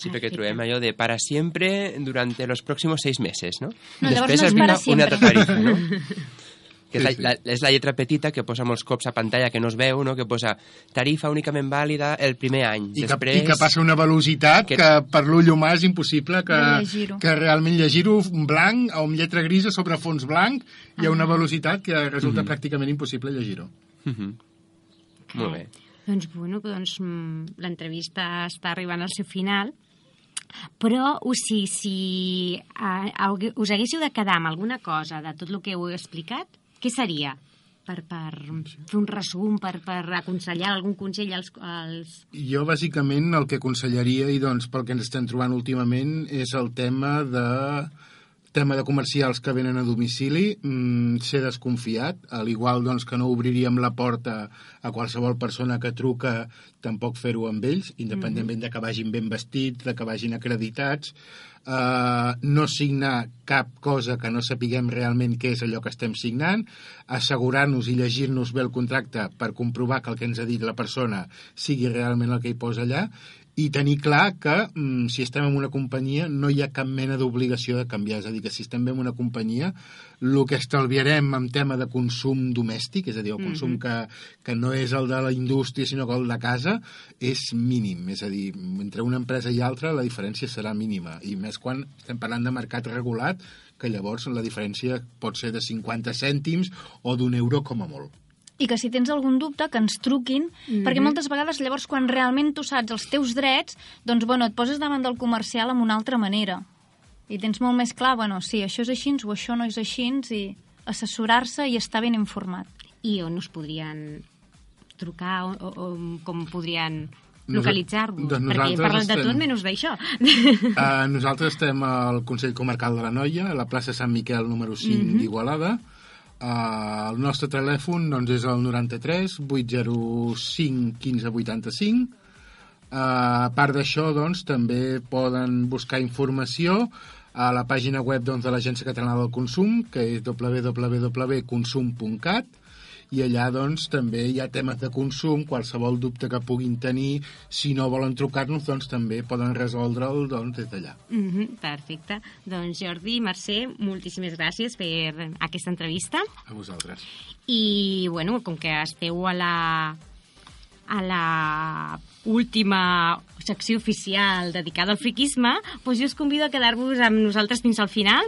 Sí, perquè trobem allò de para siempre durante los próximos seis meses, no? No, Després no és arriba una altra tarifa, no? que és, la, la, és la lletra petita que posa molts cops a pantalla que no es veu, no? que posa tarifa únicament vàlida el primer any. I que, Després... I que passa una velocitat Que- que, que per l'ull humà és impossible que, que realment llegir-ho blanc o amb lletra grisa sobre fons blanc hi ha una velocitat que resulta pràcticament impossible llegir-ho. Mhm. Molt bé. Doncs, bueno, doncs, mm, l'entrevista està arribant al seu final, però o si, si haugue- us haguéssiu de quedar amb alguna cosa de tot el que heu explicat, què seria? Per, per fer un resum, per, per aconsellar algun consell als... als... Jo, bàsicament, el que aconsellaria, i doncs pel que ens estem trobant últimament, és el tema de tema de comercials que venen a domicili, mm, ser desconfiat, al igual doncs, que no obriríem la porta a qualsevol persona que truca, tampoc fer-ho amb ells, independentment de que vagin ben vestits, de que vagin acreditats, eh, no signar cap cosa que no sapiguem realment què és allò que estem signant, assegurar-nos i llegir-nos bé el contracte per comprovar que el que ens ha dit la persona sigui realment el que hi posa allà, i tenir clar que mm, si estem en una companyia no hi ha cap mena d'obligació de canviar. És a dir, que si estem en una companyia, el que estalviarem en tema de consum domèstic, és a dir, el consum que, que no és el de la indústria sinó que el de casa, és mínim. És a dir, entre una empresa i altra la diferència serà mínima. I més quan estem parlant de mercat regulat, que llavors la diferència pot ser de 50 cèntims o d'un euro com a molt. I que si tens algun dubte, que ens truquin, perquè moltes vegades llavors quan realment tu saps els teus drets, doncs bueno, et poses davant del comercial amb una altra manera. I tens molt més clar, bueno, sí, això és així o això no és així, i assessorar-se i estar ben informat. I on us podrien trucar, o, o, o com podrien localitzar-vos? doncs Perquè parlen de estem- tot menys d'això. Uh, nosaltres estem al Consell Comarcal de la Noia, a la plaça Sant Miquel número 5 Mhm. d'Igualada. El nostre telèfon doncs, és el 93 805 15 85. Uh, a part d'això, doncs, també poden buscar informació a la pàgina web doncs, de l'Agència Catalana del Consum, que és www.consum.cat, i allà doncs, també hi ha temes de consum, qualsevol dubte que puguin tenir, si no volen trucar-nos, doncs també poden resoldre'l doncs, des d'allà. Mhm, Perfecte. Doncs Jordi, Mercè, moltíssimes gràcies per aquesta entrevista. A vosaltres. I, bueno, com que esteu a la a la última secció oficial dedicada al friquisme, doncs jo us convido a quedar-vos amb nosaltres fins al final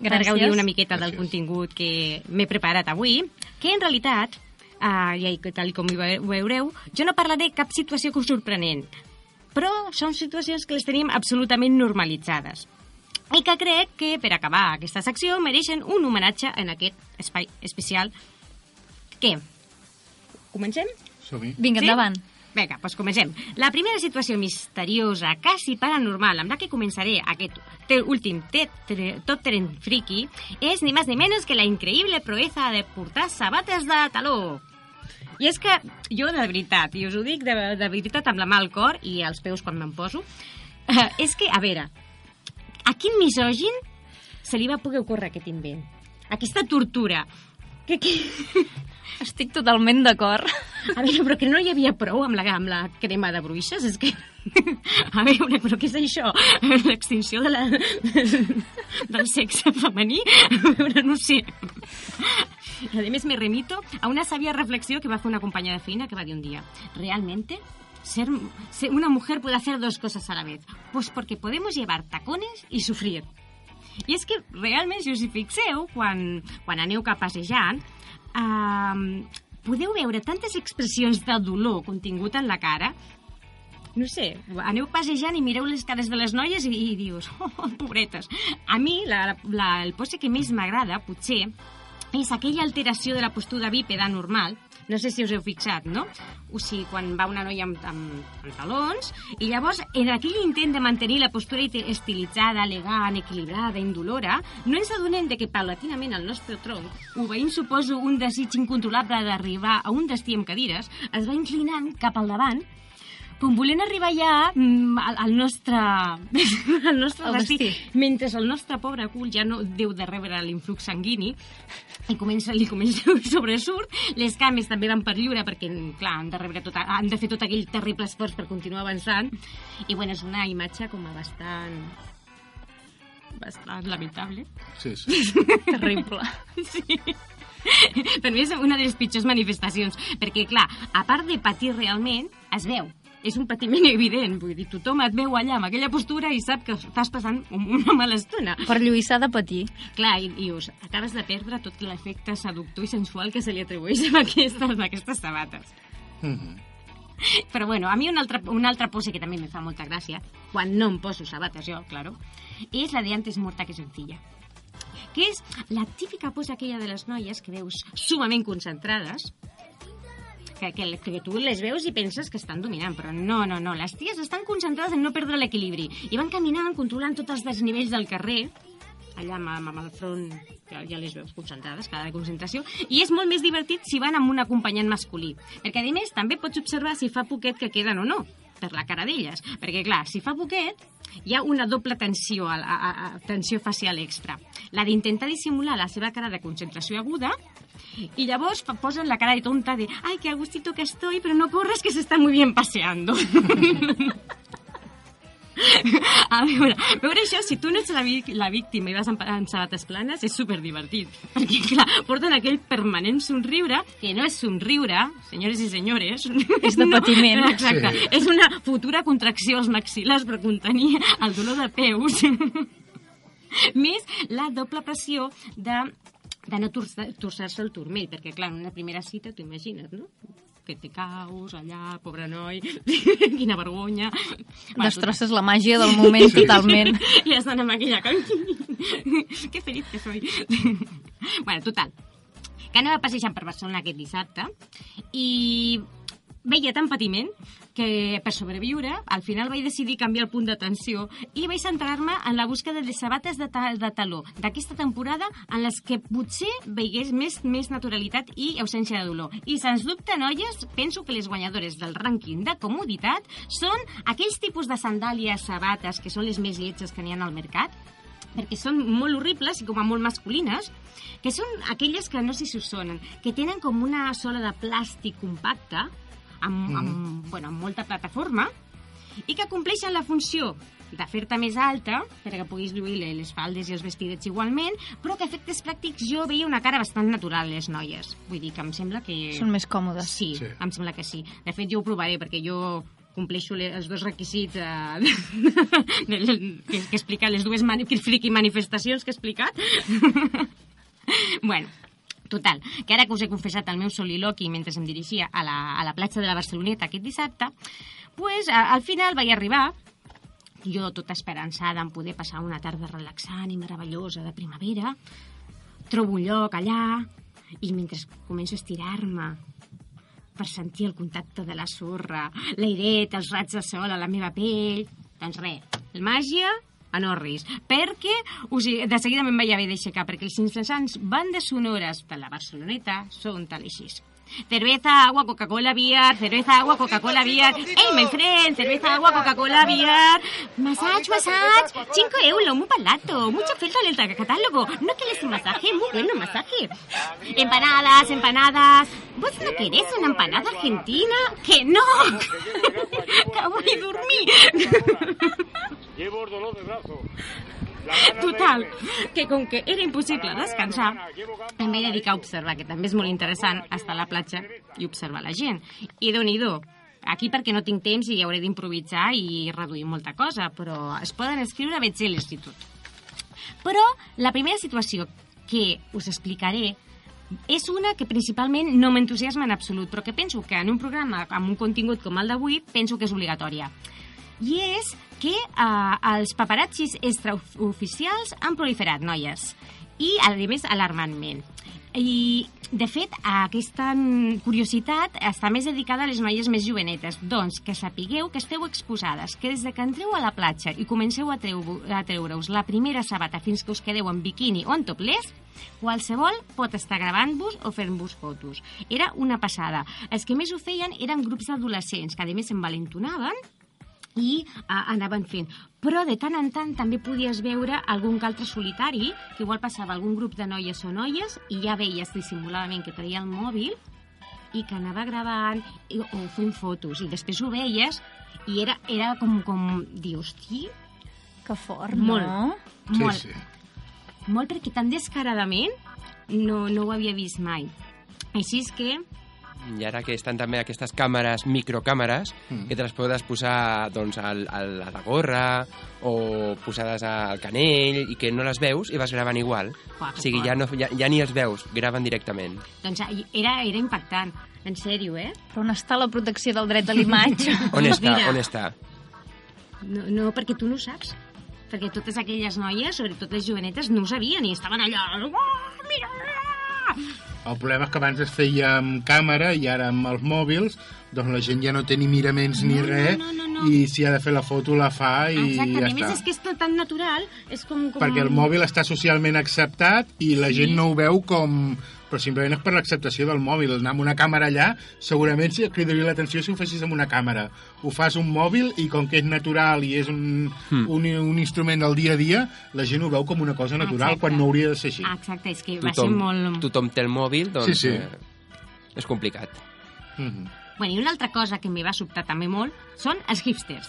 per Gràcies. gaudir una miqueta del Gràcies. contingut que m'he preparat avui, que en realitat, eh, i tal com ho ve- ho veureu, jo no parlaré cap situació sorprenent, però són situacions que les tenim absolutament normalitzades i que crec que, per acabar aquesta secció, mereixen un homenatge en aquest espai especial. Què? comencem? Som-hi. Vinga, Sí? Vinga, doncs comencem. La primera situació misteriosa, quasi paranormal, amb la que començaré aquest últim top ten friki, és ni més ni menys que la increïble proeza de portar sabates de taló. I és que jo, de veritat, i us ho dic de, de veritat amb la mà al cor i als peus quan me'n poso, eh, és que, a veure, a quin misògin se li va poder ocórrer aquest invent? Aquesta tortura. Que, que... Estic totalment d'acord. A veure, però que no hi havia prou amb la, amb la crema de bruixes? És que... A veure, però què és això? L'extinció de la... del sexe femení? A veure, no sé. A més, me remito a una sabia reflexió que va fer una companya de feina que va dir un dia ¿Realmente? Ser, ser una mujer puede hacer dos cosas a la vez. Pues porque podemos llevar tacones y sufrir. I és que realment, si us hi fixeu, quan, quan aneu cap passejant, eh, podeu veure tantes expressions de dolor contingut en la cara no sé, aneu passejant i mireu les cares de les noies i, i dius, oh, pobretes. A mi, la, la, el pose que més m'agrada, potser, és aquella alteració de la postura bípeda normal, no sé si us heu fixat, no? O sigui, quan va una noia amb, amb pantalons, i llavors, en aquell intent de mantenir la postura estilitzada, elegant, equilibrada, indolora, no ens adonem de que paulatinament el nostre tronc, obeint, suposo, un desig incontrolable d'arribar a un destí amb cadires, es va inclinant cap al davant com volent arribar ja mm, al, al nostre, al nostre Al destí, destí. mentre el nostre pobre cul ja no deu de rebre l'influx sanguini i comença, li comença a sobresurt, les cames també van per lliure perquè, clar, han de, rebre tot, han de fer tot aquell terrible esforç per continuar avançant i, bueno, és una imatge com a bastant bastant lamentable. Sí, sí. Terrible. Sí. Per mi és una de les pitjors manifestacions, perquè, clar, a part de patir realment, es veu. És un patiment evident, vull dir, tothom et veu allà amb aquella postura i sap que estàs passant una mala estona. Per lluissar de patir. Clar, i dius, acabes de perdre tot l'efecte seductor i sensual que se li atribueix a aquestes, a aquestes sabates. Mhm. Però bueno, a mi una altra, una altra pose que també me fa molta gràcia, quan no em poso sabates jo, claro, és la de antes morta que sencilla que és la típica pose aquella de les noies que veus sumament concentrades, que, que, que tu les veus i penses que estan dominant, però no, no, no. Les ties estan concentrades en no perdre l'equilibri i van caminant, controlant tots els desnivells del carrer, allà amb, amb el front, ja, ja les veus concentrades, cada concentració, i és molt més divertit si van amb un acompanyant masculí. Perquè, a més, també pots observar si fa poquet que queden o no per la cara d'elles. Perquè, clar, si fa poquet, hi ha una doble tensió, a, a, a, tensió facial extra. La d'intentar dissimular la seva cara de concentració aguda y llavors posen la cara de tonta de ay, qué a gustito que estoy, pero no corres que se está muy bien paseando. A veure, veure això, si tu no ets la, la víctima i vas en, en sabates planes, és superdivertit. Perquè, clar, porten aquell permanent somriure, que no és somriure, senyores i senyores. És de patiment. No, exacte. Sí. És una futura contracció als maxil·les per contenir el dolor de peus. Més la doble pressió de, de no torçar- torçar-se el turmell, perquè, clar, en una primera cita, t'ho imagines, no? Que te caus allà, pobre noi, quina vergonya. Va, Destrosses la màgia del moment totalment. i has d'anar amb aquella que feliç que soy. bueno, total. Que anava passejant per Barcelona aquest dissabte i veia tant patiment que per sobreviure al final vaig decidir canviar el punt d'atenció i vaig centrar-me en la búsqueda de sabates de, ta de taló d'aquesta temporada en les que potser veigués més, més naturalitat i ausència de dolor. I sens dubte, noies, penso que les guanyadores del rànquing de comoditat són aquells tipus de sandàlies, sabates, que són les més lletges que n'hi ha al mercat, perquè són molt horribles i com a molt masculines, que són aquelles que no sé si us sonen, que tenen com una sola de plàstic compacte, amb, amb, bueno, amb molta plataforma, i que compleixen la funció de fer-te més alta, perquè puguis lluir le- les faldes i els vestidets igualment, però que efectes pràctics jo veia una cara bastant natural les noies. Vull dir que em sembla que... Són més còmodes. Sí, Sí. em sembla que sí. De fet, jo ho provaré, perquè jo compleixo le- els dos requisits eh, de, que, que explica les dues mani friqui manifestacions que he explicat. bueno, total, que ara que us he confessat el meu soliloqui mentre em dirigia a la, a la platja de la Barceloneta aquest dissabte, pues, a, al final vaig arribar jo tota esperançada en poder passar una tarda relaxant i meravellosa de primavera, trobo un lloc allà i mentre començo a estirar-me per sentir el contacte de la sorra, l'airet, els rats de sol a la meva pell... Doncs res, màgia a Norris, perquè sigui, de seguida me'n vaig haver d'aixecar, perquè els incessants bandes sonores de la Barceloneta són tal així. Cerveza, agua, Coca-Cola, beer, cerveza, agua, Coca-Cola, beer. Hey, my friend, cerveza, agua, Coca-Cola, beer. Massage, massage, 5 euros, muy barato. Mucha oferta en el catálogo. ¿No quieres un masaje? Muy bueno masaje. Empanadas, empanadas. ¿Vos no querés una empanada argentina? ¡Que no! Acabo de dormir. Llevo dolor de brazo. Total, que com que era impossible descansar, em vaig dedicar a observar, que també és molt interessant estar a la platja i observar la gent. I déu nhi aquí perquè no tinc temps i hauré d'improvisar i reduir molta cosa, però es poden escriure a l'institut. Però la primera situació que us explicaré és una que principalment no m'entusiasma en absolut, però que penso que en un programa amb un contingut com el d'avui, penso que és obligatòria i és que eh, els paparazzis extraoficials han proliferat, noies, i, a més, alarmantment. I, de fet, aquesta curiositat està més dedicada a les noies més jovenetes. Doncs que sapigueu que esteu exposades, que des de que entreu a la platja i comenceu a, treu a treure-us la primera sabata fins que us quedeu en biquini o en topless, qualsevol pot estar gravant-vos o fent-vos fotos. Era una passada. Els que més ho feien eren grups d'adolescents, que a més s'envalentonaven i uh, anaven fent. Però de tant en tant també podies veure algun que altre solitari, que igual passava algun grup de noies o noies i ja veies dissimuladament que traia el mòbil i que anava gravant i, o fent fotos i després ho veies i era, era com, com dir, hosti... Que fort, molt, no? Molt, Sí, sí. molt perquè tan descaradament no, no ho havia vist mai. Així és que I ara que estan també aquestes càmeres, microcàmeres, Mm. que te les podes posar doncs, al, al, a la gorra o posades al canell i que no les veus i vas gravant igual. Uah, o sigui, ja, no, ja, ja ni els veus, graven directament. doncs, era, era impactant, en sèrio, eh? Però on està la protecció del dret a l'imatge? On està? Mira. On està? No, no, perquè tu no ho saps. Perquè totes aquelles noies, sobretot les jovenetes, no ho sabien i estaven allà... Oh, mira! El problema és que abans es feia amb càmera i ara amb els mòbils doncs la gent ja no té ni miraments ni No, no, res no, no, no. i si ha de fer la foto la fa i Exacte, ja a més està. és que és tan natural, és com... com... Perquè el mòbil està socialment acceptat i la Sí. gent no ho veu com... Però simplement és per l'acceptació del mòbil. Anar amb una càmera allà, segurament si et cridaria l'atenció si ho fessis amb una càmera. Ho fas un mòbil i com que és natural i és un, Hmm. un, un instrument del dia a dia, la gent ho veu com una cosa natural Exacte. quan no hauria de ser així. Exacte, és que va ser Tothom, molt... tothom té el mòbil, doncs Sí, sí. Eh, és complicat. Mhm. Bueno, i una altra cosa que em va sobtar també molt són els hipsters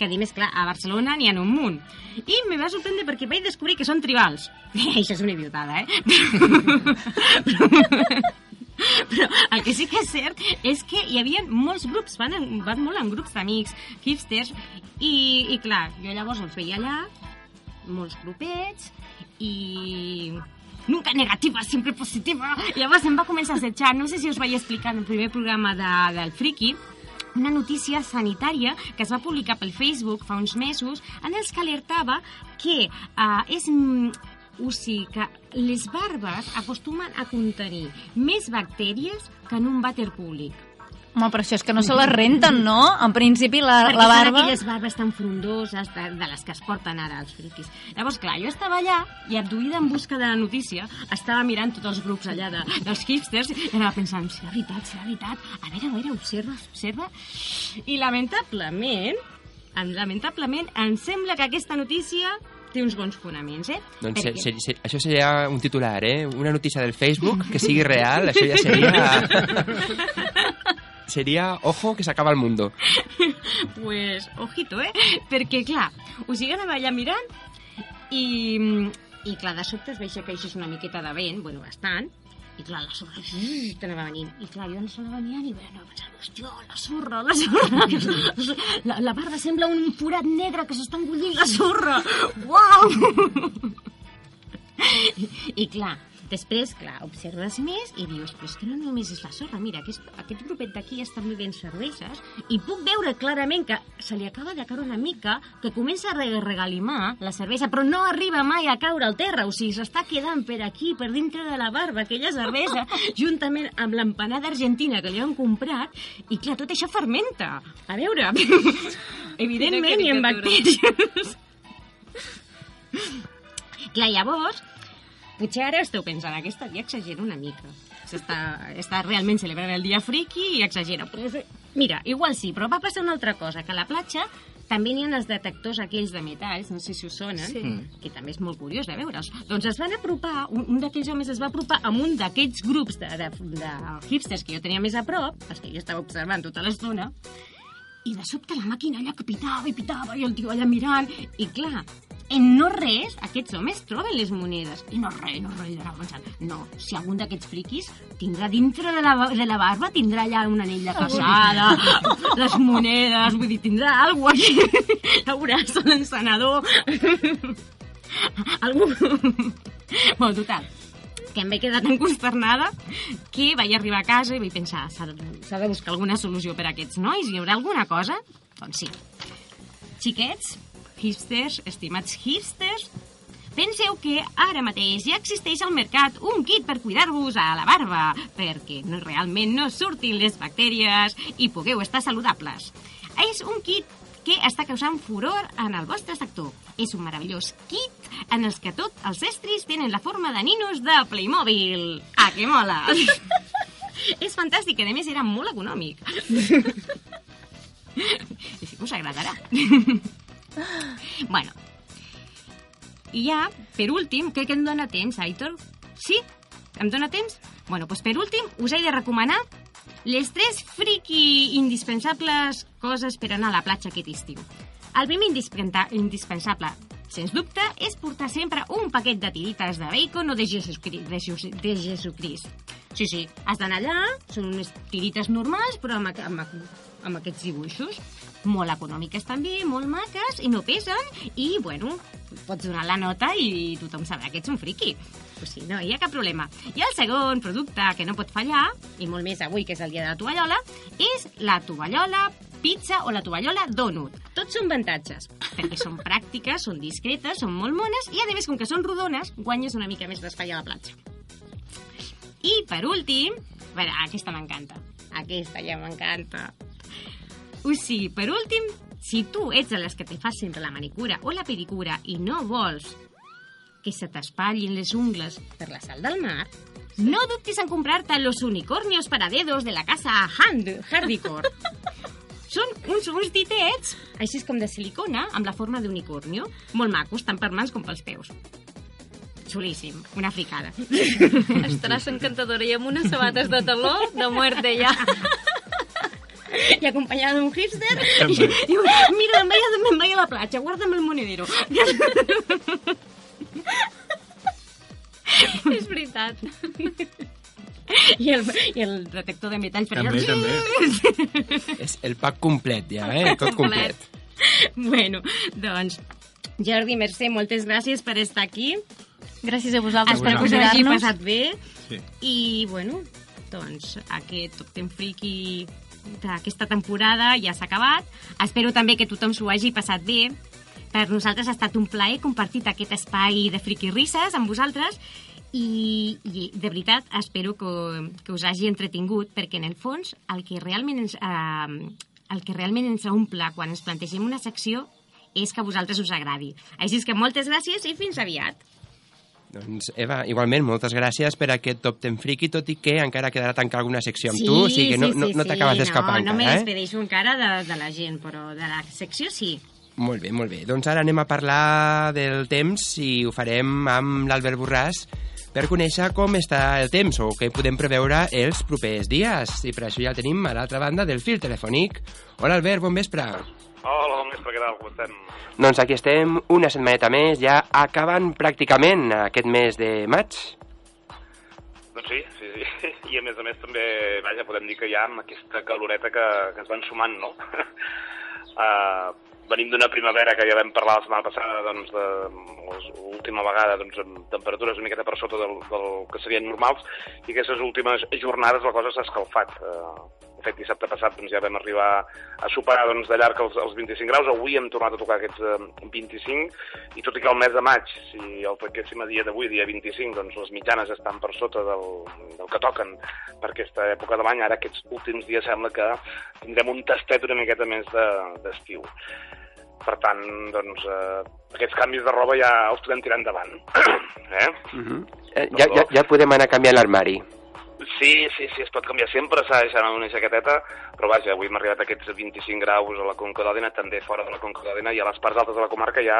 que a més, clar, a Barcelona n'hi ha un munt. I me va sorprendre perquè vaig descobrir que són tribals. Això és una idiotada, eh? Però, el que sí que és cert és que hi havia molts grups, van, en, van molt en grups d'amics, hipsters, i, i clar, jo llavors els veia allà, molts grupets, i nunca negativa, sempre positiva. I llavors em va començar a assetjar, no sé si us vaig explicar en el primer programa de, del Friki, una notícia sanitària que es va publicar pel Facebook fa uns mesos en els que alertava que uh, és mm, o sigui que les barbes acostumen a contenir més bactèries que en un vàter públic. Home, però això és que no se les renten, no? En principi, la, Perquè la barba... aquelles barbes tan frondoses de, de les que es porten ara els friquis. Llavors, clar, jo estava allà i abduïda en busca de la notícia, estava mirant tots els grups allà de, dels hipsters i anava pensant, serà veritat, serà veritat? A veure, a veure, observa, observa. I lamentablement, em- lamentablement, em sembla que aquesta notícia té uns bons fonaments, eh? Doncs se, Perquè- se, se, això seria un titular, eh? Una notícia del Facebook que sigui real, això ja seria... seria, ojo, que s'acaba el mundo. pues, ojito, eh? Perquè, clar, o sigui, anava allà mirant i, i clar, de sobte es que això és una miqueta de vent, bueno, bastant, i clar, la sorra t'anava venint. I clar, jo no se l'anava mirant i bueno, pensant, hòstia, la sorra, la sorra. La, la barba sembla un forat negre que s'està engollint la sorra. Uau! I, I clar, Després, clar, observes més i dius, però és que no només és la sorra, mira, aquest, aquest grupet d'aquí estan bevent cerveses i puc veure clarament que se li acaba de caure una mica, que comença a re- regalimar la cervesa, però no arriba mai a caure al terra, o sigui, s'està quedant per aquí, per dintre de la barba, aquella cervesa, juntament amb l'empanada argentina que li han comprat, i clar, tot això fermenta. A veure, evidentment hi ha bactèries. Clar, llavors, potser ara esteu pensant, aquesta dia exagera una mica. S'està està realment celebrant el dia friki i exagera. Però, mira, igual sí, però va passar una altra cosa, que a la platja també n'hi ha els detectors aquells de metalls, no sé si us sonen, Sí. que també és molt curiós de veure'ls. Doncs es van apropar, un, un d'aquells homes es va apropar amb un d'aquests grups de, de, de hipsters que jo tenia més a prop, els que jo estava observant tota l'estona, i de sobte la màquina allà que pitava i pitava i el tio allà mirant i clar, en no res aquests homes troben les monedes. I no res, no res, anava pensant no, si algun d'aquests friquis tindrà dintre de la, de la barba tindrà allà un anell de casada les monedes, vull dir, tindrà alguna cosa aquí ja veuràs, l'encenedor algú bueno, total que em vaig quedar tan consternada que vaig arribar a casa i vaig pensar s'ha de buscar alguna solució per a aquests nois, hi haurà alguna cosa? Doncs sí. Xiquets, hipsters, estimats hipsters, penseu que ara mateix ja existeix al mercat un kit per cuidar-vos a la barba, perquè no, realment no surtin les bactèries i pugueu estar saludables. És un kit que està causant furor en el vostre sector. És un meravellós kit en els que tots els estris tenen la forma de ninos de Playmobil. Ah, que mola! És fantàstic, a més era molt econòmic. I que us agradarà. bueno, i ja, per últim, crec que em dóna temps, Aitor? Sí? Em dóna temps? Bueno, doncs per últim us he de recomanar les tres friki indispensables coses per anar a la platja aquest estiu. El primer indispensable, sens dubte, és portar sempre un paquet de tirites de bacon o de Jesucrist. De, Jesús- de Jesucrist. Sí, sí, has d'anar allà, són unes tirites normals, però amb, amb, amb aquests dibuixos. Molt econòmiques també, molt maques, i no pesen, i, bueno, pots donar la nota i tothom sabrà que ets un friqui. O sigui, no hi ha cap problema. I el segon producte que no pot fallar, i molt més avui que és el dia de la tovallola, és la tovallola pizza o la tovallola donut. Tots són avantatges, perquè són pràctiques, són discretes, són molt mones i, a més, com que són rodones, guanyes una mica més d'espai a la platja. I, per últim, veure, aquesta m'encanta. Aquesta ja m'encanta. O sigui, per últim, si tu ets de les que te fas sempre la manicura o la pedicura i no vols que se t'espatllin les ungles per la sal del mar, no dubtis en comprar-te los unicornios para dedos de la casa Hand Hardcore. Són uns, uns ditets, així com de silicona, amb la forma d'unicornio, molt macos, tant per mans com pels peus. Xulíssim, una fricada. Estaràs encantadora i amb unes sabates de taló de muerte ja. I acompanyada d'un hipster, i diu, mira, me'n vaig, me'n vaig a la platja, guarda'm el monedero. És veritat. I el, i el detector de metall per També, allà. també. És el pack complet, ja, eh? Tot complet. Bueno, doncs, Jordi, Mercè, moltes gràcies per estar aquí. Gràcies a vosaltres per Espero que us hagi passat bé. Sí. I, bueno, doncs aquest Top Ten Friki d'aquesta temporada ja s'ha acabat. Espero també que tothom s'ho hagi passat bé. Per nosaltres ha estat un plaer compartir aquest espai de friki risses amb vosaltres i, i de veritat espero que, que us hagi entretingut perquè en el fons el que realment ens, eh, el que realment ens omple quan ens plantegem una secció és que a vosaltres us agradi. Així és que moltes gràcies i fins aviat. Doncs, Eva, igualment, moltes gràcies per aquest Top Ten Friki, tot i que encara quedarà tancar alguna secció amb tu, o sigui que no, no, no t'acabes d'escapar no, no me encara, eh? despedeixo encara de, de la gent, però de la secció sí. Molt bé, molt bé. Doncs ara anem a parlar del temps i ho farem amb l'Albert Borràs per conèixer com està el temps o què podem preveure els propers dies. I per això ja el tenim a l'altra banda del fil telefònic. Hola, Albert, bon vespre. Hola, bon vespre, què tal? Com estem? Doncs aquí estem una setmaneta més, ja acabant pràcticament aquest mes de maig. Doncs sí, sí, sí. I a més a més també, vaja, podem dir que ja amb aquesta caloreta que, que ens van sumant, no? uh, venim d'una primavera que ja vam parlar la setmana passada, doncs, de l'última vegada, doncs, amb temperatures una miqueta per sota del, del que serien normals, i aquestes últimes jornades la cosa s'ha escalfat. Eh, de fet, dissabte passat doncs, ja vam arribar a superar doncs, de llarg els, els 25 graus, avui hem tornat a tocar aquests eh, 25, i tot i que el mes de maig, si el toquéssim a dia d'avui, dia 25, doncs les mitjanes estan per sota del, del que toquen per aquesta època de l'any, ara aquests últims dies sembla que tindrem un tastet una miqueta més d'estiu. De, per tant, doncs, eh, aquests canvis de roba ja els podem tirar endavant. eh? Uh -huh. eh, ja, ja, ja podem anar canviant l'armari. Sí, sí, sí, es pot canviar sempre, s'ha de deixar una jaqueteta, però vaja, avui hem arribat a aquests 25 graus a la Conca d'Òdena, també fora de la Conca d'Òdena, i a les parts altes de la comarca ja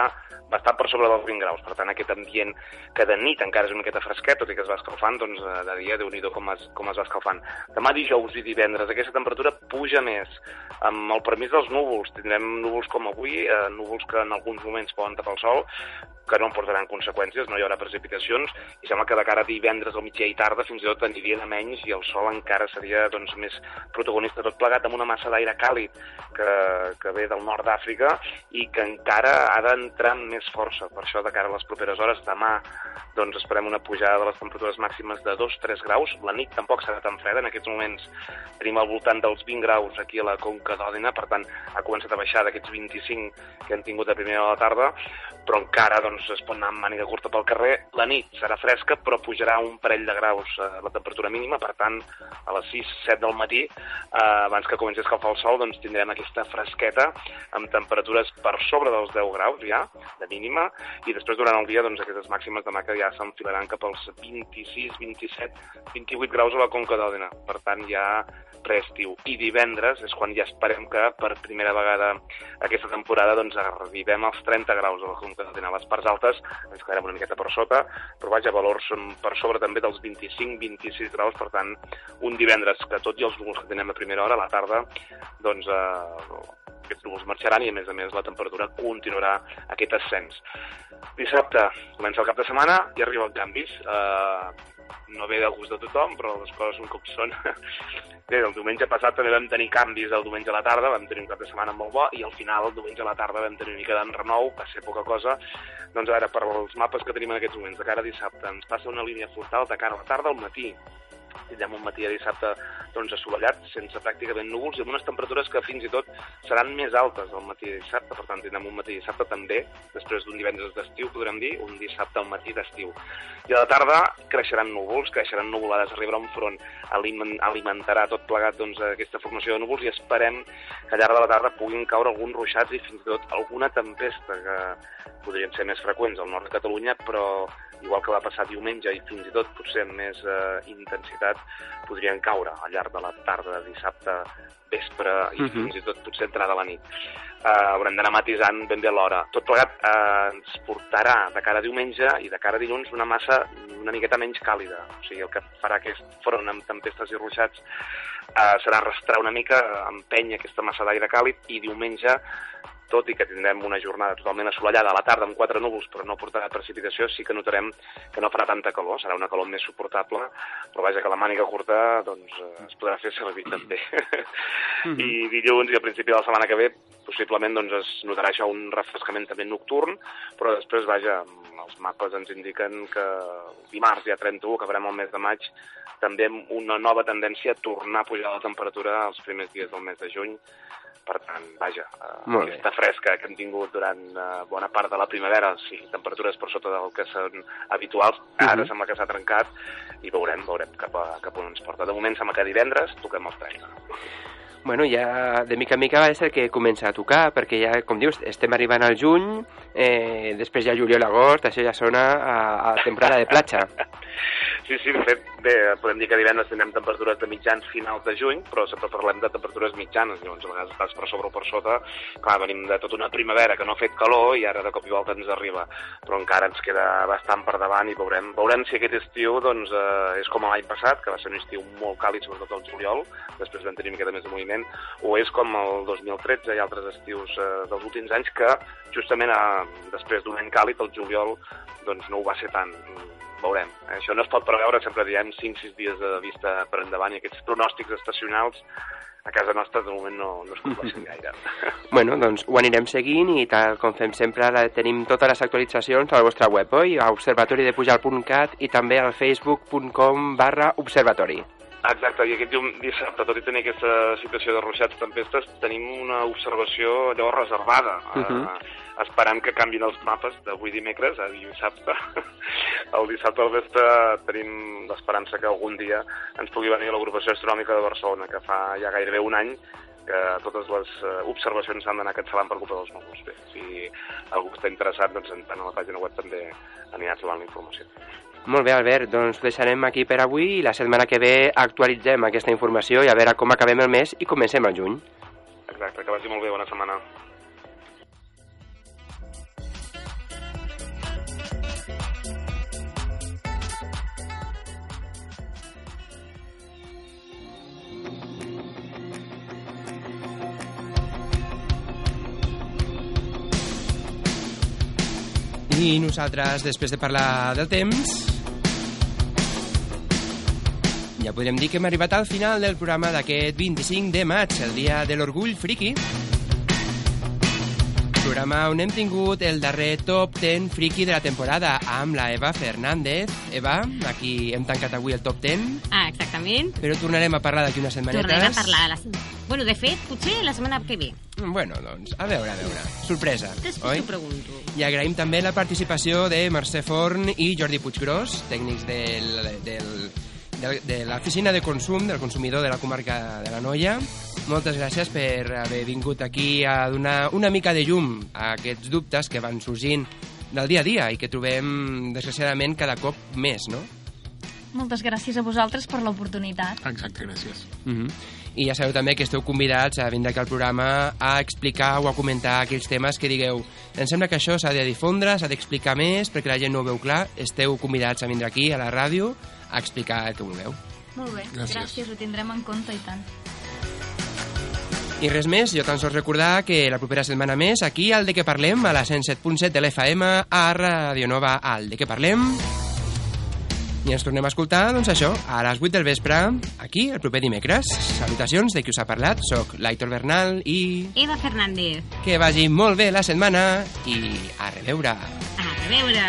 bastant per sobre dels 20 graus. Per tant, aquest ambient que de nit encara és una miqueta fresquet, tot i que es va escalfant, doncs eh, de dia, déu nhi com, es, com es va escalfant. Demà dijous i divendres aquesta temperatura puja més, amb el permís dels núvols. Tindrem núvols com avui, eh, núvols que en alguns moments poden tapar el sol, que no portaran conseqüències, no hi haurà precipitacions, i sembla que de cara a divendres al migdia i tarda fins i tot aniria de menys i el sol encara seria doncs, més protagonista, tot plegat amb una massa d'aire càlid que, que ve del nord d'Àfrica i que encara ha d'entrar amb més força. Per això, de cara a les properes hores, demà doncs, esperem una pujada de les temperatures màximes de 2-3 graus. La nit tampoc serà tan freda, en aquests moments tenim al voltant dels 20 graus aquí a la Conca d'Òdena, per tant, ha començat a baixar d'aquests 25 que hem tingut a primera de la tarda, però encara doncs es pot anar amb màniga curta pel carrer. La nit serà fresca, però pujarà un parell de graus eh, la temperatura mínima, per tant, a les 6-7 del matí, eh, abans que comenci a escalfar el sol, doncs tindrem aquesta fresqueta amb temperatures per sobre dels 10 graus ja, de mínima, i després durant el dia doncs, aquestes màximes demà que ja s'enfilaran cap als 26, 27, 28 graus a la Conca d'Òdena. Per tant, ja preestiu. I divendres és quan ja esperem que per primera vegada aquesta temporada doncs, arribem als 30 graus a la Conca d'Òdena. Les parts altes ens quedarem una miqueta per sota, però vaja, valors per sobre també dels 25-26 graus, per tant, un divendres que tot i els núvols que tenem a primera hora, a la tarda, doncs eh, aquests núvols marxaran i, a més a més, la temperatura continuarà aquest ascens. Dissabte comença el cap de setmana i arriben canvis. Eh, no ve de gust de tothom, però les coses són com són. Bé, el diumenge passat també vam tenir canvis el diumenge a la tarda, vam tenir un cap de setmana molt bo, i al final, el diumenge a la tarda, vam tenir una mica d'enrenou, va ser poca cosa. Doncs a veure, per els mapes que tenim en aquests moments, de cara a dissabte, ens passa una línia frontal de cara a la tarda al matí, tindrem un matí de dissabte doncs, assolellat, sense pràcticament núvols i amb unes temperatures que fins i tot seran més altes al matí de dissabte, per tant tindrem un matí de dissabte també, després d'un divendres d'estiu, podrem dir, un dissabte al matí d'estiu. I a la tarda creixeran núvols, creixeran nuvolades, arribarà un front, alimentarà tot plegat doncs, aquesta formació de núvols i esperem que al llarg de la tarda puguin caure alguns ruixats i fins i tot alguna tempesta que podrien ser més freqüents al nord de Catalunya, però igual que va passar diumenge i fins i tot potser amb més eh, intensitat podrien caure al llarg de la tarda de dissabte vespre i uh -huh. fins i tot potser entrada a la nit. Uh, haurem d'anar matisant ben bé l'hora. Tot plegat uh, ens portarà de cara a diumenge i de cara a dilluns una massa una miqueta menys càlida. O sigui, el que farà aquest front amb tempestes i ruixats uh, serà arrastrar una mica, empènyer aquesta massa d'aire càlid i diumenge tot i que tindrem una jornada totalment assolellada a la tarda amb quatre núvols, però no portarà precipitació, sí que notarem que no farà tanta calor, serà una calor més suportable, però vaja que la màniga curta doncs, eh, es podrà fer servir també. Mm -hmm. I dilluns i al principi de la setmana que ve possiblement doncs, es notarà això un refrescament també nocturn, però després, vaja, els mapes ens indiquen que dimarts, ja 31, que farem el mes de maig, també una nova tendència a tornar a pujar la temperatura els primers dies del mes de juny, per tant, vaja, uh, aquesta fresca que hem tingut durant uh, bona part de la primavera, sí, temperatures per sota del que són habituals, uh -huh. ara sembla que s'ha trencat i veurem, veurem cap, a, cap on ens porta. De moment sembla que divendres toquem els 30. Bueno, ja de mica en mica va ser que comença a tocar, perquè ja, com dius, estem arribant al juny, eh, després ja juliol, agost, això ja sona a, a temporada de platja. Sí, sí, de fet, bé, podem dir que divendres tindrem temperatures de mitjans finals de juny, però sempre parlem de temperatures mitjanes, llavors a vegades estàs per sobre o per sota, clar, venim de tota una primavera que no ha fet calor i ara de cop i volta ens arriba, però encara ens queda bastant per davant i veurem, veurem si aquest estiu doncs, eh, és com l'any passat, que va ser un estiu molt càlid, sobretot el juliol, després vam tenir una miqueta més de moviment, o és com el 2013 i altres estius eh, dels últims anys que justament eh, després d'un any càlid, el juliol, doncs no ho va ser tant veurem. Eh, Això no es pot preveure, sempre diem 5-6 dies de vista per endavant i aquests pronòstics estacionals a casa nostra de moment no, no es compleixen gaire. Bueno, doncs ho anirem seguint i tal com fem sempre ara tenim totes les actualitzacions a la vostra web, oi? A observatoridepujal.cat i també al facebook.com barra observatori. Exacte, i aquest dissabte, tot i tenir aquesta situació de ruixats tempestes, tenim una observació allò reservada, uh Mhm. -huh. Esperant que canvin els mapes d'avui dimecres a dissabte. El dissabte al vespre tenim l'esperança que algun dia ens pugui venir l'agrupació astronòmica de Barcelona, que fa ja gairebé un any que totes les eh, observacions s'han d'anar cancel·lant per culpa dels núvols. Bé, si algú està interessat, doncs en, en la pàgina web també anirà trobant la informació. Molt bé, Albert, doncs ho deixarem aquí per avui i la setmana que ve actualitzem aquesta informació i a veure com acabem el mes i comencem el juny. Exacte, que vagi molt bé, bona setmana. I nosaltres, després de parlar del temps, ja podrem dir que hem arribat al final del programa d'aquest 25 de maig, el dia de l'orgull friki. Programa on hem tingut el darrer top 10 friki de la temporada amb la Eva Fernández. Eva, aquí hem tancat avui el top 10, Ah, exactament. però tornarem a parlar d'aquí unes setmanetes. Tornarem a parlar. La... Bueno, de fet, potser la setmana que ve. Bueno, doncs, a veure, a veure. Sorpresa, Després oi? t'ho pregunto. I agraïm també la participació de Mercè Forn i Jordi Puiggròs, tècnics del, del, del, de l'oficina de consum del consumidor de la comarca de la Noia. Moltes gràcies per haver vingut aquí a donar una mica de llum a aquests dubtes que van sorgint del dia a dia i que trobem, desgraciadament, cada cop més, no? Moltes gràcies a vosaltres per l'oportunitat. Exacte, gràcies. Mm -hmm. I ja sabeu també que esteu convidats a vindre aquí al programa a explicar o a comentar aquells temes que digueu em sembla que això s'ha de difondre, s'ha d'explicar més perquè la gent no ho veu clar. Esteu convidats a vindre aquí a la ràdio a explicar el que vulgueu. Molt bé, Gràcies. gràcies ho tindrem en compte i tant. I res més, jo tan sols recordar que la propera setmana més, aquí al De Què Parlem, a la 107.7 de l'FM, a Radio Nova, al De Què Parlem. I ens tornem a escoltar, doncs això, a les 8 del vespre, aquí, el proper dimecres. Salutacions de qui us ha parlat, soc l'Aitor Bernal i Eva Fernández. que vagi molt bé la setmana i a reveure. A reveure.